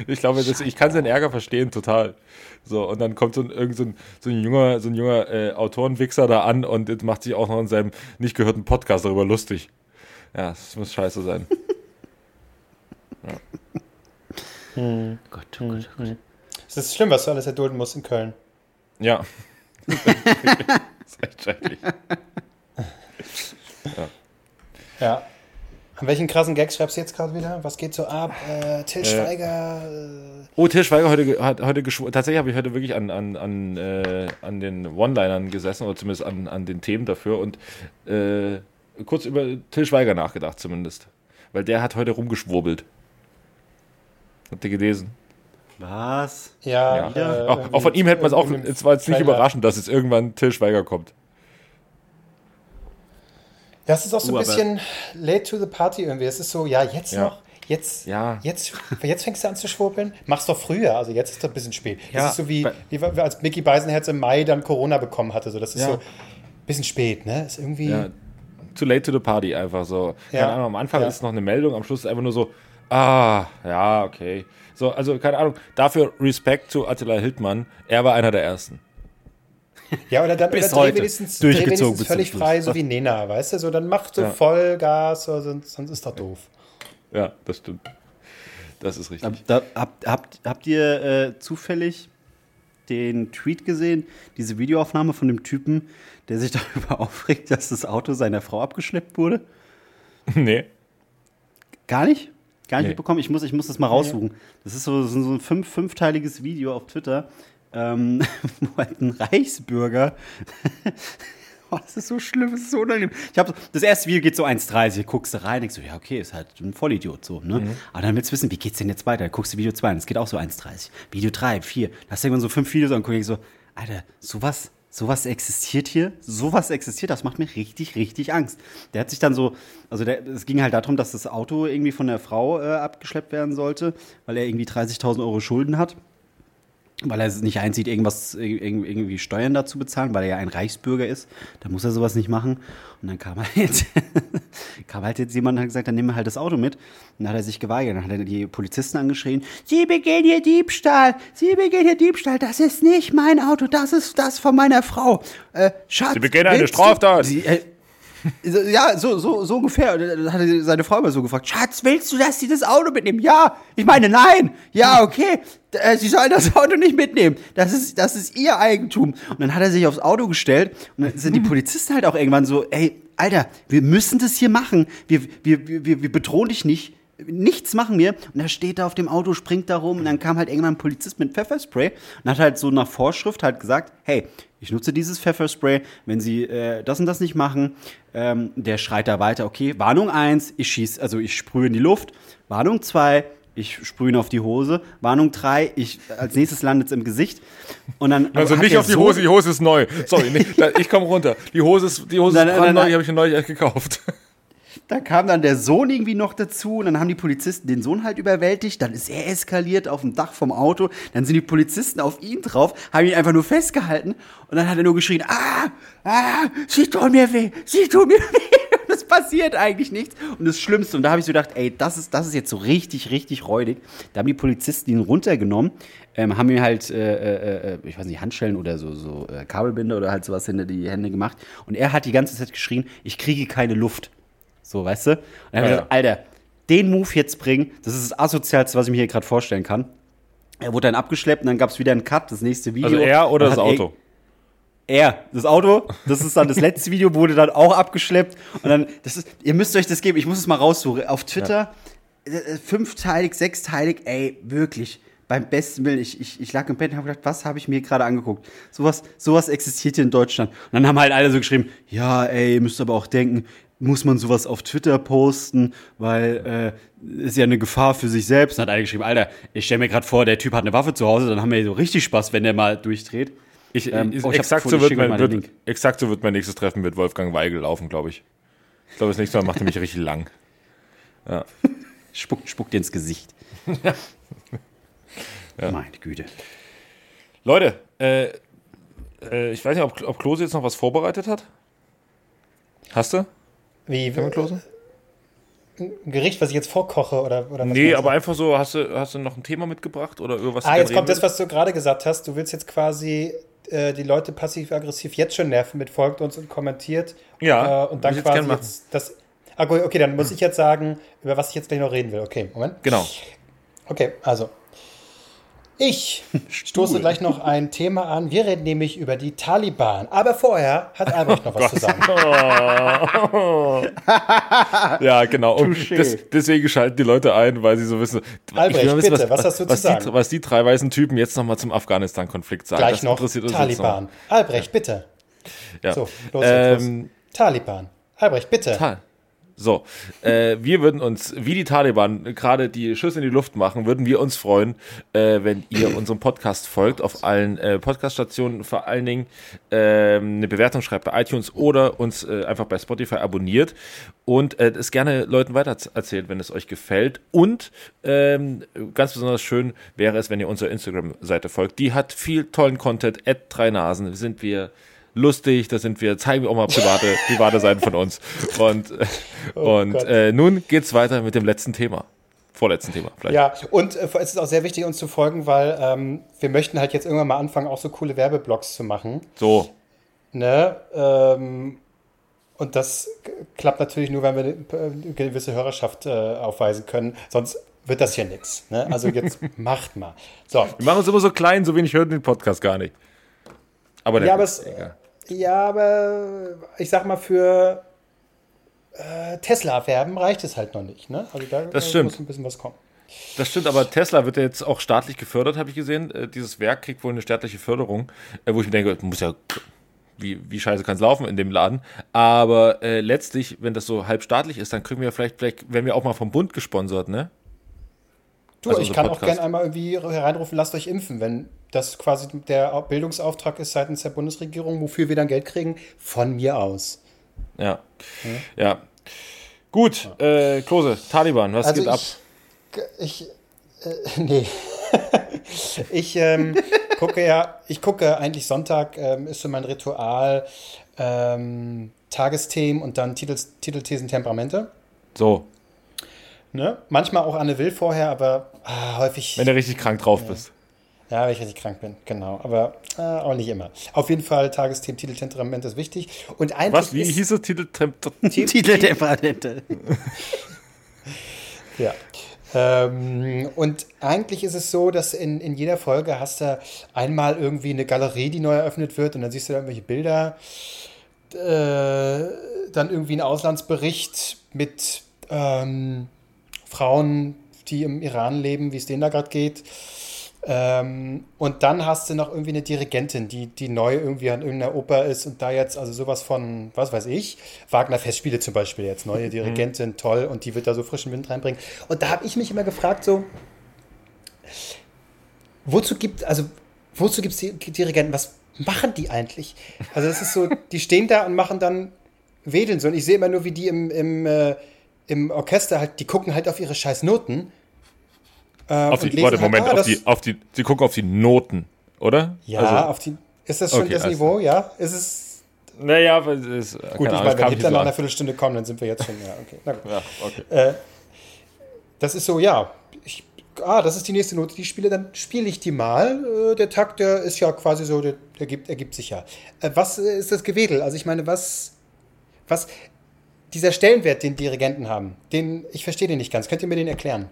Ich glaube, das, ich kann seinen Ärger verstehen, total. So, und dann kommt so ein, irgend so ein, so ein junger, so ein junger äh, Autorenwichser da an und macht sich auch noch in seinem nicht gehörten Podcast darüber lustig. Ja, das muss scheiße sein. Gott, oh Gott, oh Gott. Es ist schlimm, was du alles erdulden musst in Köln. Ja. das ist echt schrecklich. Ja. An welchen krassen Gags schreibst du jetzt gerade wieder? Was geht so ab? Äh, Till Schweiger. Äh, Oh, Til Schweiger heute, hat heute geschworen. Tatsächlich habe ich heute wirklich an, an, an, äh, an den One-Linern gesessen oder zumindest an, an den Themen dafür und äh, kurz über Til Schweiger nachgedacht zumindest. Weil der hat heute rumgeschwurbelt. Habt ihr gelesen? Was? ja, Ja. äh, auch, auch von ihm hätte man es auch. Es war jetzt nicht überraschend, dass jetzt irgendwann Til Schweiger kommt. Ja, es ist auch so Uh, ein bisschen late to the party irgendwie. Es ist so, ja, jetzt Ja. noch. Jetzt, Ja. jetzt, jetzt fängst du an zu schwurbeln. Mach's doch früher, also jetzt ist doch ein bisschen spät. Ja, das ist so wie, wie als Mickey Beisenherz im Mai dann Corona bekommen hatte. So, das ist Ja. so ein bisschen spät, ne? Ist irgendwie. Ja, too late to the party einfach so. Keine Ja. Ahnung, am Anfang Ja. ist noch eine Meldung, am Schluss ist einfach nur so, ah, ja, okay. So, also keine Ahnung, dafür Respekt zu Attila Hildmann, er war einer der Ersten. Ja, oder dann Bis oder dreh heute. wenigstens, dreh Durchgezogen wenigstens bis völlig frei, so wie Nena, weißt du? So, dann macht so Ja. Vollgas, so, sonst, sonst ist doch doof. Ja, das stimmt. Das ist richtig. Hab- Da, habt, habt, habt ihr äh, zufällig den Tweet gesehen, diese Videoaufnahme von dem Typen, der sich darüber aufregt, dass das Auto seiner Frau abgeschleppt wurde? nee. Gar nicht? Gar nicht Nee. mitbekommen? Ich muss, ich muss das mal raussuchen. Das ist so, so ein fünf, fünfteiliges Video auf Twitter, ähm, wo halt ein Reichsbürger. oh, das ist so schlimm, das ist so unangenehm. Ich hab, das erste Video geht so 1,30, guckst du rein, denkst du, ja, okay, ist halt ein Vollidiot so, ne? Aber dann willst du wissen, wie geht's denn jetzt weiter? Dann guckst du Video 2 an, das geht auch so 1,30. Video 3, 4, da hast du irgendwann so fünf Videos angeguckt, ich so, Alter, sowas, sowas existiert hier, sowas existiert, das macht mir richtig, richtig Angst. Der hat sich dann so, also der, es ging halt darum, dass das Auto irgendwie von der Frau äh, abgeschleppt werden sollte, weil er irgendwie 30.000 Euro Schulden hat weil er es nicht einzieht, irgendwas, irg- irgendwie Steuern dazu bezahlen, weil er ja ein Reichsbürger ist. Da muss er sowas nicht machen. Und dann kam halt jetzt, kam halt jetzt jemand und hat gesagt, dann nehmen wir halt das Auto mit. Und dann hat er sich geweigert. Dann hat er die Polizisten angeschrien, Sie begehen hier Diebstahl, Sie begehen hier Diebstahl, das ist nicht mein Auto, das ist das von meiner Frau. Äh, Schatz, Sie begehen eine du- Straftat. Sie, äh, Ja, so, so, so ungefähr. Und Dann hat er seine Frau immer so gefragt, Schatz, willst du, dass sie das Auto mitnehmen? Ja. Ich meine, nein. Ja, okay. Äh, Sie sollen das Auto nicht mitnehmen. Das ist, das ist ihr Eigentum. Und dann hat er sich aufs Auto gestellt und dann sind die Polizisten halt auch irgendwann so, ey, Alter, wir müssen das hier machen. Wir, wir, wir, wir bedrohen dich nicht. Nichts machen wir. Und er steht da auf dem Auto, springt da rum und dann kam halt irgendwann ein Polizist mit Pfefferspray und hat halt so nach Vorschrift halt gesagt, hey, ich nutze dieses Pfefferspray, wenn Sie äh, das und das nicht machen, ähm, der schreit da weiter, okay, Warnung 1, ich schieß, also ich sprühe in die Luft, Warnung 2, ich sprühe ihn auf die Hose, Warnung 3, ich, als nächstes landet es im Gesicht und dann Also nicht auf die so- Hose, die Hose ist neu. Sorry, nee, da, ich komme runter. Die Hose ist, die Hose Nein, ist brandneu, die habe ich neulich gekauft. Da kam dann der Sohn irgendwie noch dazu und dann haben die Polizisten den Sohn halt überwältigt. Dann ist er eskaliert auf dem Dach vom Auto. Dann sind die Polizisten auf ihn drauf, haben ihn einfach nur festgehalten und dann hat er nur geschrien: Ah, ah, sie tun mir weh, sie tun mir weh. Und es passiert eigentlich nichts. Und das Schlimmste, und da habe ich so gedacht, ey, das ist, das ist jetzt so richtig, richtig räudig. Da haben die Polizisten ihn runtergenommen, ähm, haben ihm halt, äh, äh, äh, ich weiß nicht, Handschellen oder so, so äh, Kabelbinder oder halt sowas hinter die Hände gemacht. Und er hat die ganze Zeit geschrien: Ich kriege keine Luft. So, weißt du? Und dann ich Ja, gesagt, Alter, den Move jetzt bringen, das ist das Asozialste, was ich mir hier gerade vorstellen kann. Er wurde dann abgeschleppt und dann gab es wieder einen Cut, das nächste Video. Also er oder das Auto? Er, das Auto, das ist dann das letzte Video, wurde dann auch abgeschleppt. Und dann, das ist, ihr müsst euch das geben, ich muss es mal raussuchen. Auf Twitter, äh, fünfteilig, sechsteilig, ey, wirklich. Beim besten Willen, ich, ich, ich lag im Bett und habe gedacht, was habe ich mir gerade angeguckt? Sowas, sowas existiert hier in Deutschland. Und dann haben halt alle so geschrieben, ja, ey, ihr müsst aber auch denken, muss man sowas auf Twitter posten, weil äh, ist ja eine Gefahr für sich selbst. Dann hat einer geschrieben, Alter, ich stelle mir gerade vor, der Typ hat eine Waffe zu Hause, dann haben wir so richtig Spaß, wenn der mal durchdreht. Ich, Ähm, ist oh, ich exakt, so ich wird mein, wird, exakt so wird mein nächstes Treffen mit Wolfgang Weigel laufen, glaube ich. Ich glaube, das nächste Mal macht er mich richtig lang. Spuckt, spuckt dir ins Gesicht. Meine Güte. Leute, äh, Äh, ich weiß nicht, ob, ob Klose jetzt noch was vorbereitet hat. Hast du? Wie, Firma Klose? ein Gericht, was ich jetzt vorkoche oder, oder Nee, aber einfach so, hast du, hast du noch ein Thema mitgebracht oder irgendwas? Ah, jetzt kommt das, was du gerade gesagt hast. Du willst jetzt quasi äh, die Leute passiv-aggressiv jetzt schon nerven mit folgt uns und kommentiert. Ja, Äh, und dann jetzt quasi machen. jetzt das. Ah, gut, okay, dann muss ich jetzt sagen, über was ich jetzt gleich noch reden will. Okay, Moment. Genau. Okay, also. Ich stoße gleich noch ein Thema an. Wir reden nämlich über die Taliban. Aber vorher hat Albrecht noch was zu sagen. Ja, genau. Und das, deswegen schalten die Leute ein, weil sie so wissen. Albrecht, ich will mal bitte, was hast du zu was sagen? Die, was die drei weißen Typen jetzt nochmal zum Afghanistan-Konflikt sagen. Gleich das noch interessiert uns jetzt Taliban. Albrecht, bitte. noch. Ja. So, los. Ähm, los. Taliban. Albrecht, bitte. Ta- So, äh, wir würden uns, wie die Taliban gerade die Schüsse in die Luft machen, würden wir uns freuen, äh, wenn ihr unserem Podcast folgt, auf allen äh, Podcast-Stationen, vor allen Dingen ähm, eine Bewertung schreibt bei iTunes oder uns äh, einfach bei Spotify abonniert und äh, es gerne Leuten weiter erzählt, wenn es euch gefällt. Und ähm, ganz besonders schön wäre es, wenn ihr unserer Instagram-Seite folgt. Die hat viel tollen Content, at drei Nasen, sind wir lustig, da sind wir, zeigen wir auch mal private, private Seiten von uns. Und, äh, und Gott. äh, nun geht's weiter mit dem letzten Thema. Vorletzten Thema, vielleicht. Ja, und äh, es ist auch sehr wichtig, uns zu folgen, weil ähm, wir möchten halt jetzt irgendwann mal anfangen, auch so coole Werbeblocks zu machen. So, Ne? Ähm, und das klappt natürlich nur, wenn wir eine, eine gewisse Hörerschaft äh, aufweisen können. Sonst wird das hier nichts. Ne? Also jetzt macht mal. So. wir machen uns immer so klein, so wenig hören den Podcast gar nicht. Aber der Ja, aber es, egal. Ja, aber ich sag mal, für äh, Tesla werben reicht es halt noch nicht. Ne? Also da Das stimmt. muss ein bisschen was kommen. Das stimmt, aber Tesla wird ja jetzt auch staatlich gefördert, habe ich gesehen. Äh, dieses Werk kriegt wohl eine staatliche Förderung, äh, wo ich mir denke, muss ja, wie, wie scheiße kann es laufen in dem Laden. Aber äh, letztlich, wenn das so halb staatlich ist, dann kriegen wir vielleicht, vielleicht werden wir auch mal vom Bund gesponsert, ne? Du, Also ich kann auch Podcast. gerne einmal irgendwie hereinrufen, lasst euch impfen, wenn das quasi der Bildungsauftrag ist seitens der Bundesregierung, wofür wir dann Geld kriegen, von mir aus. Ja. Ja. Gut, äh, Klose, Taliban, was Also geht ab? ich, ich äh, nee. ich ähm, gucke ja, ich gucke eigentlich Sonntag, ähm, ist so mein Ritual, ähm, Tagesthemen und dann Titel, Titelthesen, Temperamente. So, Ne? Manchmal auch Anne Will vorher, aber ah, häufig. wenn du richtig krank drauf bist. Ja, wenn ich richtig krank bin, genau. Aber äh, auch nicht immer. Auf jeden Fall Tagesthemen, Titel, Temperament ist wichtig. Und eigentlich Was? Wie ist, hieß es? Titel, Titel der Palette. Ja. Ähm, und eigentlich ist es so, dass in, in jeder Folge hast du einmal irgendwie eine Galerie, die neu eröffnet wird und dann siehst du da irgendwelche Bilder. Äh, dann irgendwie ein Auslandsbericht mit ähm, Frauen, die im Iran leben, wie es denen da gerade geht. Ähm, und dann hast du noch irgendwie eine Dirigentin, die, die neu irgendwie an irgendeiner Oper ist und da jetzt, also sowas von, was weiß ich, Wagner Festspiele zum Beispiel jetzt, neue Dirigentin, toll, und die wird da so frischen Wind reinbringen. Und da habe ich mich immer gefragt, so, wozu gibt, also, wozu gibt es die Dirigenten? Was machen die eigentlich? Also, das ist so, die stehen da und machen dann Wedeln so. Und ich sehe immer nur, wie die im, im, äh, im Orchester halt, die gucken halt auf ihre scheiß Noten. Äh, Auf die, warte, halt, Moment, ah, auf die, auf die, sie gucken auf die Noten, oder? Ja, Also, auf die. Ist das schon Okay, das also- Niveau? Ja? Ist es. naja, aber es ist, Gut, ich meine, das wenn Hitler nach an. einer Viertelstunde kommt, dann sind wir jetzt schon. Ja, okay. Na gut. Ja, okay. Äh, das ist so, ja. Ich, ah, das ist die nächste Note, die ich spiele, dann spiele ich die mal. Äh, der Takt, der ist ja quasi so, der, der gibt, ergibt sich ja. Äh, was äh, ist das Gewedel? Also ich meine, was, was, dieser Stellenwert, den Dirigenten haben, den, ich verstehe den nicht ganz. Könnt ihr mir den erklären?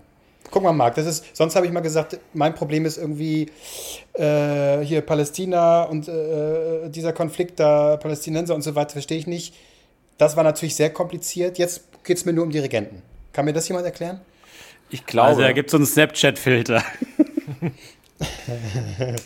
Guck mal, Marc, das ist, sonst habe ich mal gesagt, mein Problem ist irgendwie äh, hier Palästina und äh, dieser Konflikt da, Palästinenser und so weiter, verstehe ich nicht. Das war natürlich sehr kompliziert. Jetzt geht es mir nur um Dirigenten. Kann mir das jemand erklären? Ich glaube, Also da gibt es so einen Snapchat-Filter.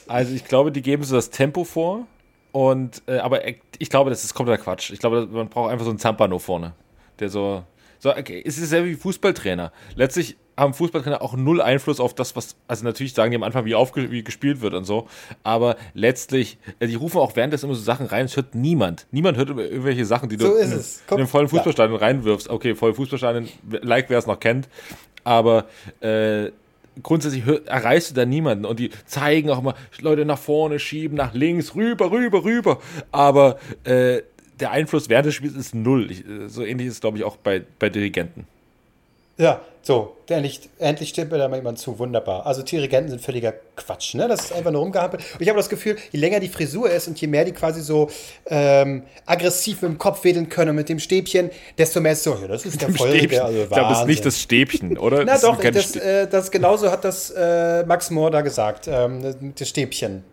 Also ich glaube, die geben so das Tempo vor. Und, äh, aber ich glaube, das ist kompletter Quatsch. Ich glaube, man braucht einfach so einen Zampano vorne. Der so. so okay, es ist ja wie Fußballtrainer. Letztlich haben Fußballtrainer auch null Einfluss auf das, was. Also natürlich sagen die am Anfang, wie, aufge, wie gespielt wird und so. Aber letztlich, äh, die rufen auch währenddessen immer so Sachen rein. Es hört niemand. Niemand hört über irgendwelche Sachen, die du So ist in, in einem vollen ja. Fußballstadion reinwirfst. Okay, voll Fußballstadion, like wer es noch kennt. Aber äh, grundsätzlich hör, erreichst du da niemanden und die zeigen auch immer Leute nach vorne schieben, nach links, rüber, rüber, rüber. Aber äh, der Einfluss während des Spiels ist null. Ich, äh, so ähnlich ist es, glaube ich, auch bei, bei Dirigenten. Ja, so, endlich, endlich stimmt mir da mal jemand zu. Wunderbar. Also Dirigenten sind völliger Quatsch, ne? Das ist einfach nur rumgehampelt. Und ich habe das Gefühl, je länger die Frisur ist und je mehr die quasi so ähm, aggressiv mit dem Kopf wedeln können und mit dem Stäbchen, desto mehr ist so, ja, das ist der Feuerwehr. Also ich glaube, das ist nicht das Stäbchen, oder? Na das doch, das, äh, das genauso hat das äh, Max Mohr da gesagt, ähm, das Stäbchen.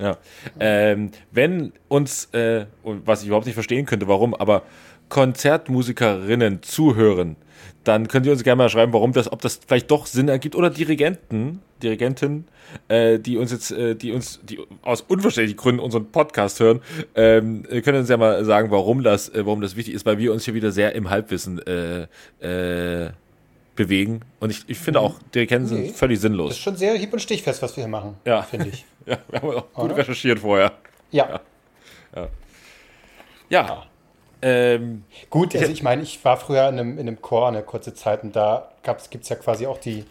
Ja. Ähm, wenn uns, äh, was ich überhaupt nicht verstehen könnte, warum, aber Konzertmusikerinnen zuhören, dann könnt ihr uns gerne mal schreiben, warum das, ob das vielleicht doch Sinn ergibt oder Dirigenten, Dirigenten, äh, die uns jetzt, äh, die uns, die aus unverständlichen Gründen unseren Podcast hören, ähm, können uns ja mal sagen, warum das, äh, warum das wichtig ist, weil wir uns hier wieder sehr im Halbwissen äh, äh, bewegen. Und ich, ich finde auch, Dirigenten Okay. sind völlig sinnlos. Das ist schon sehr hieb- und stichfest, was wir hier machen, Ja. finde ich. ja, wir haben auch gut Oder? recherchiert vorher. Ja. Ja. Ähm, Gut, also ich meine, ich war früher in einem, in einem Chor eine kurze Zeit und da gibt es ja quasi auch die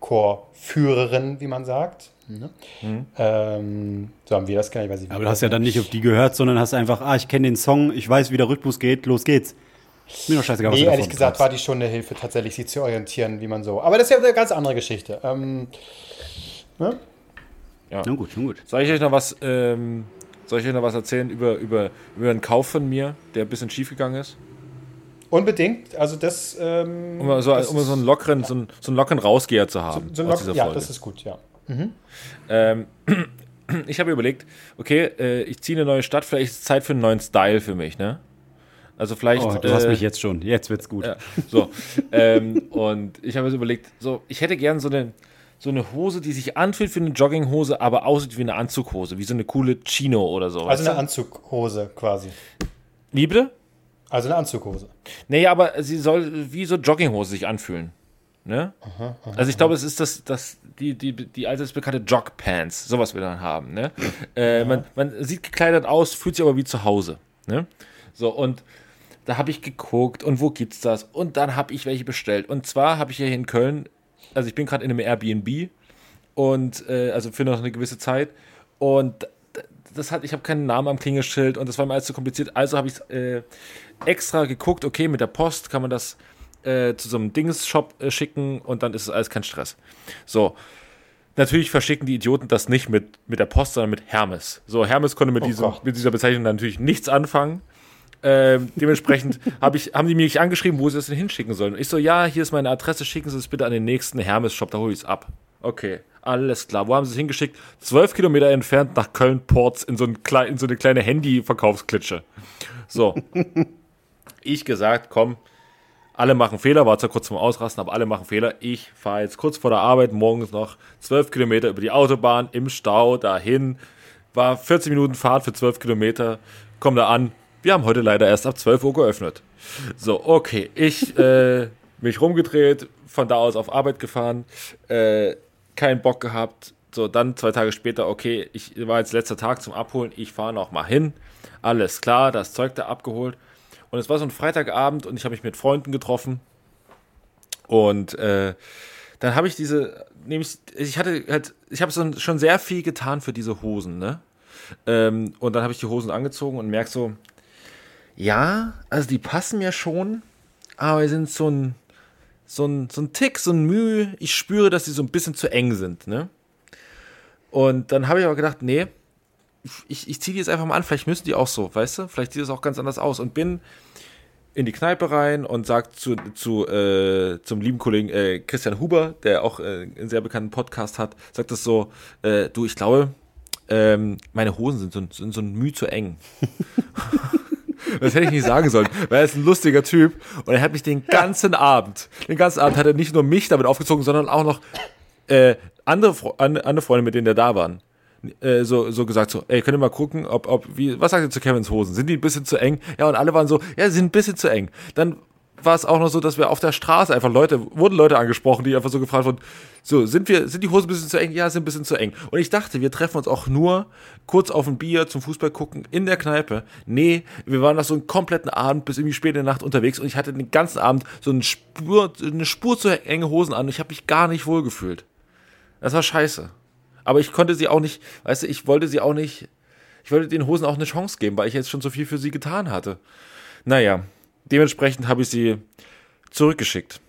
Chorführerin, wie man sagt. Ne? Ähm, so haben wir das gar nicht, weiß ich Aber du hast ja dann nicht auf die gehört, sondern hast einfach, ah, ich kenne den Song, ich weiß, wie der Rhythmus geht, los geht's. Mir doch scheißegal, was Nee, ehrlich gesagt war die schon eine Hilfe, tatsächlich sie zu orientieren, wie man so. Aber das ist ja eine ganz andere Geschichte. Ähm, ne? Na gut, na gut. soll ich euch noch was, ähm, soll ich euch noch was erzählen über, über, über einen Kauf von mir, der ein bisschen schief gegangen ist? Unbedingt. Also das. Ähm, Um, so, das um so einen lockeren, so einen, so einen lockeren Rausgeher zu haben. so ein aus Lock- dieser ja, das ist gut, ja. Ähm, ich habe überlegt, okay, äh, ich ziehe eine neue Stadt, vielleicht ist es Zeit für einen neuen Style für mich, ne? Also vielleicht. Oh, du hast äh, mich jetzt schon. Jetzt wird's gut. Ja, so. ähm, und ich habe mir so überlegt, so, ich hätte gern so eine, so eine Hose, die sich anfühlt wie eine Jogginghose, aber aussieht wie eine Anzughose, wie so eine coole Chino oder so. Also eine? Anzughose quasi. Wie bitte? Also eine Anzughose. Nee, aber sie soll wie so Jogginghose sich anfühlen. Ne? also ich glaube, es ist das, das, die, die, die allseits bekannte Jogpants, sowas wir dann haben. Ne? Äh, man, man sieht gekleidet aus, fühlt sich aber wie zu Hause. Ne? So, und da habe ich geguckt und wo gibt's das? Und dann habe ich welche bestellt. Und zwar habe ich hier in Köln, also ich bin gerade in einem Airbnb und äh, also für noch eine gewisse Zeit. Und das hat, ich habe keinen Namen am Klingelschild und das war mir alles zu kompliziert. Also habe ich äh, extra geguckt, okay, mit der Post kann man das äh, zu so einem Dings-Shop äh, schicken und dann ist es alles kein Stress. So. Natürlich verschicken die Idioten das nicht mit, mit der Post, sondern mit Hermes. So, Hermes konnte mit, Oh diesem, Gott. mit dieser Bezeichnung natürlich nichts anfangen. Ähm, dementsprechend hab ich, haben die mich angeschrieben, wo sie das denn hinschicken sollen. Ich so, ja, hier ist meine Adresse, schicken Sie es bitte an den nächsten Hermes-Shop, da hole ich es ab. Okay, alles klar. Wo haben sie es hingeschickt? Zwölf Kilometer entfernt nach Köln-Ports in, so in so eine kleine Handy-Verkaufsklitsche. So. ich gesagt, komm, alle machen Fehler, war zwar kurz zum Ausrasten, aber alle machen Fehler. Ich fahre jetzt kurz vor der Arbeit morgens noch zwölf Kilometer über die Autobahn im Stau dahin. War 14 Minuten Fahrt für 12 Kilometer. Komm da an. Wir haben heute leider erst ab 12 Uhr geöffnet. So, okay. Ich äh, mich rumgedreht, von da aus auf Arbeit gefahren, äh, keinen Bock gehabt. So, dann zwei Tage später, okay, ich war jetzt letzter Tag zum Abholen, ich fahre noch mal hin. Alles klar, das Zeug da abgeholt. Und es war so ein Freitagabend und ich habe mich mit Freunden getroffen. Und äh, dann habe ich diese, nämlich, ich hatte halt, ich habe so, schon sehr viel getan für diese Hosen, ne? Ähm, und dann habe ich die Hosen angezogen und merke so, ja, also die passen mir schon, aber die sind so ein, so ein, so ein Tick, so ein Mühe. Ich spüre, dass die so ein bisschen zu eng sind, ne? Und dann habe ich aber gedacht, nee, ich, ich ziehe die jetzt einfach mal an, vielleicht müssen die auch so, weißt du? Vielleicht sieht es auch ganz anders aus. Und bin in die Kneipe rein und sagt zu, zu, äh, zum lieben Kollegen äh, Christian Huber, der auch äh, einen sehr bekannten Podcast hat, sagt das so, äh, du, ich glaube, ähm, meine Hosen sind so, sind so ein Mühe zu eng. Das hätte ich nicht sagen sollen, weil er ist ein lustiger Typ und er hat mich den ganzen Abend, den ganzen Abend hat er nicht nur mich damit aufgezogen, sondern auch noch äh, andere, andere Freunde, mit denen der da waren. Äh, so, so gesagt so, ey, könnt ihr mal gucken, ob, ob, wie, was sagt ihr zu Kevins Hosen? Sind die ein bisschen zu eng? Ja, und alle waren so, ja, sie sind ein bisschen zu eng. Dann war es auch noch so, dass wir auf der Straße einfach Leute, wurden Leute angesprochen, die einfach so gefragt wurden, so, sind wir, sind die Hosen ein bisschen zu eng? Ja, sind ein bisschen zu eng. Und ich dachte, wir treffen uns auch nur kurz auf ein Bier zum Fußball gucken in der Kneipe. Nee, wir waren nach so einen kompletten Abend bis irgendwie spät in der Nacht unterwegs und ich hatte den ganzen Abend so eine Spur, eine Spur zu enge Hosen an und ich habe mich gar nicht wohl gefühlt. Das war scheiße. Aber ich konnte sie auch nicht, weißt du, ich wollte sie auch nicht, ich wollte den Hosen auch eine Chance geben, weil ich jetzt schon so viel für sie getan hatte. Naja, dementsprechend habe ich sie zurückgeschickt.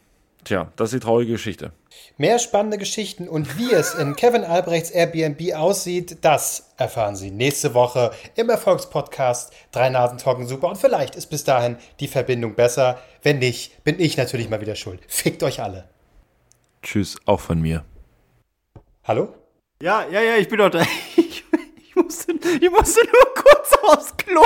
Tja, das ist die traurige Geschichte. Mehr spannende Geschichten und wie es in Kevin Albrechts Airbnb aussieht, das erfahren Sie nächste Woche im Erfolgspodcast Drei Nasen talken super. Und vielleicht ist bis dahin die Verbindung besser. Wenn nicht, bin ich natürlich mal wieder schuld. Fickt euch alle. Tschüss, auch von mir. Hallo? Ja, ja, ja, ich bin doch da. Ich, ich, musste, ich musste nur kurz aufs Klo.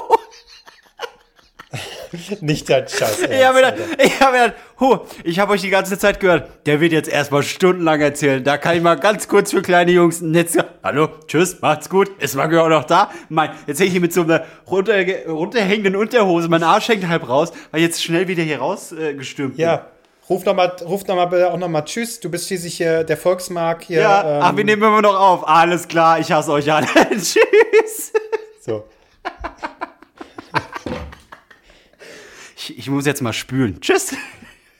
Nicht dein Scheiß. Ich habe mir gedacht, ich hab mir gedacht, huh, ich habe euch die ganze Zeit gehört, der wird jetzt erstmal stundenlang erzählen. Da kann ich mal ganz kurz für kleine Jungs ein Netz. Hallo, tschüss, macht's gut. Ist Marco auch noch da? Mein, jetzt hänge ich hier mit so einer runter, runterhängenden Unterhose. Mein Arsch hängt halb raus, weil ich jetzt schnell wieder hier rausgestürmt äh. Ja. Ruf nochmal ruf noch mal bitte auch nochmal Tschüss. Du bist schließlich hier der Volksmark hier. Ja, ähm, ach, wir nehmen immer noch auf. Alles klar, ich hasse euch alle. Tschüss. So. Ich, muss jetzt mal spülen. Tschüss.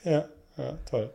Ja, ja, toll.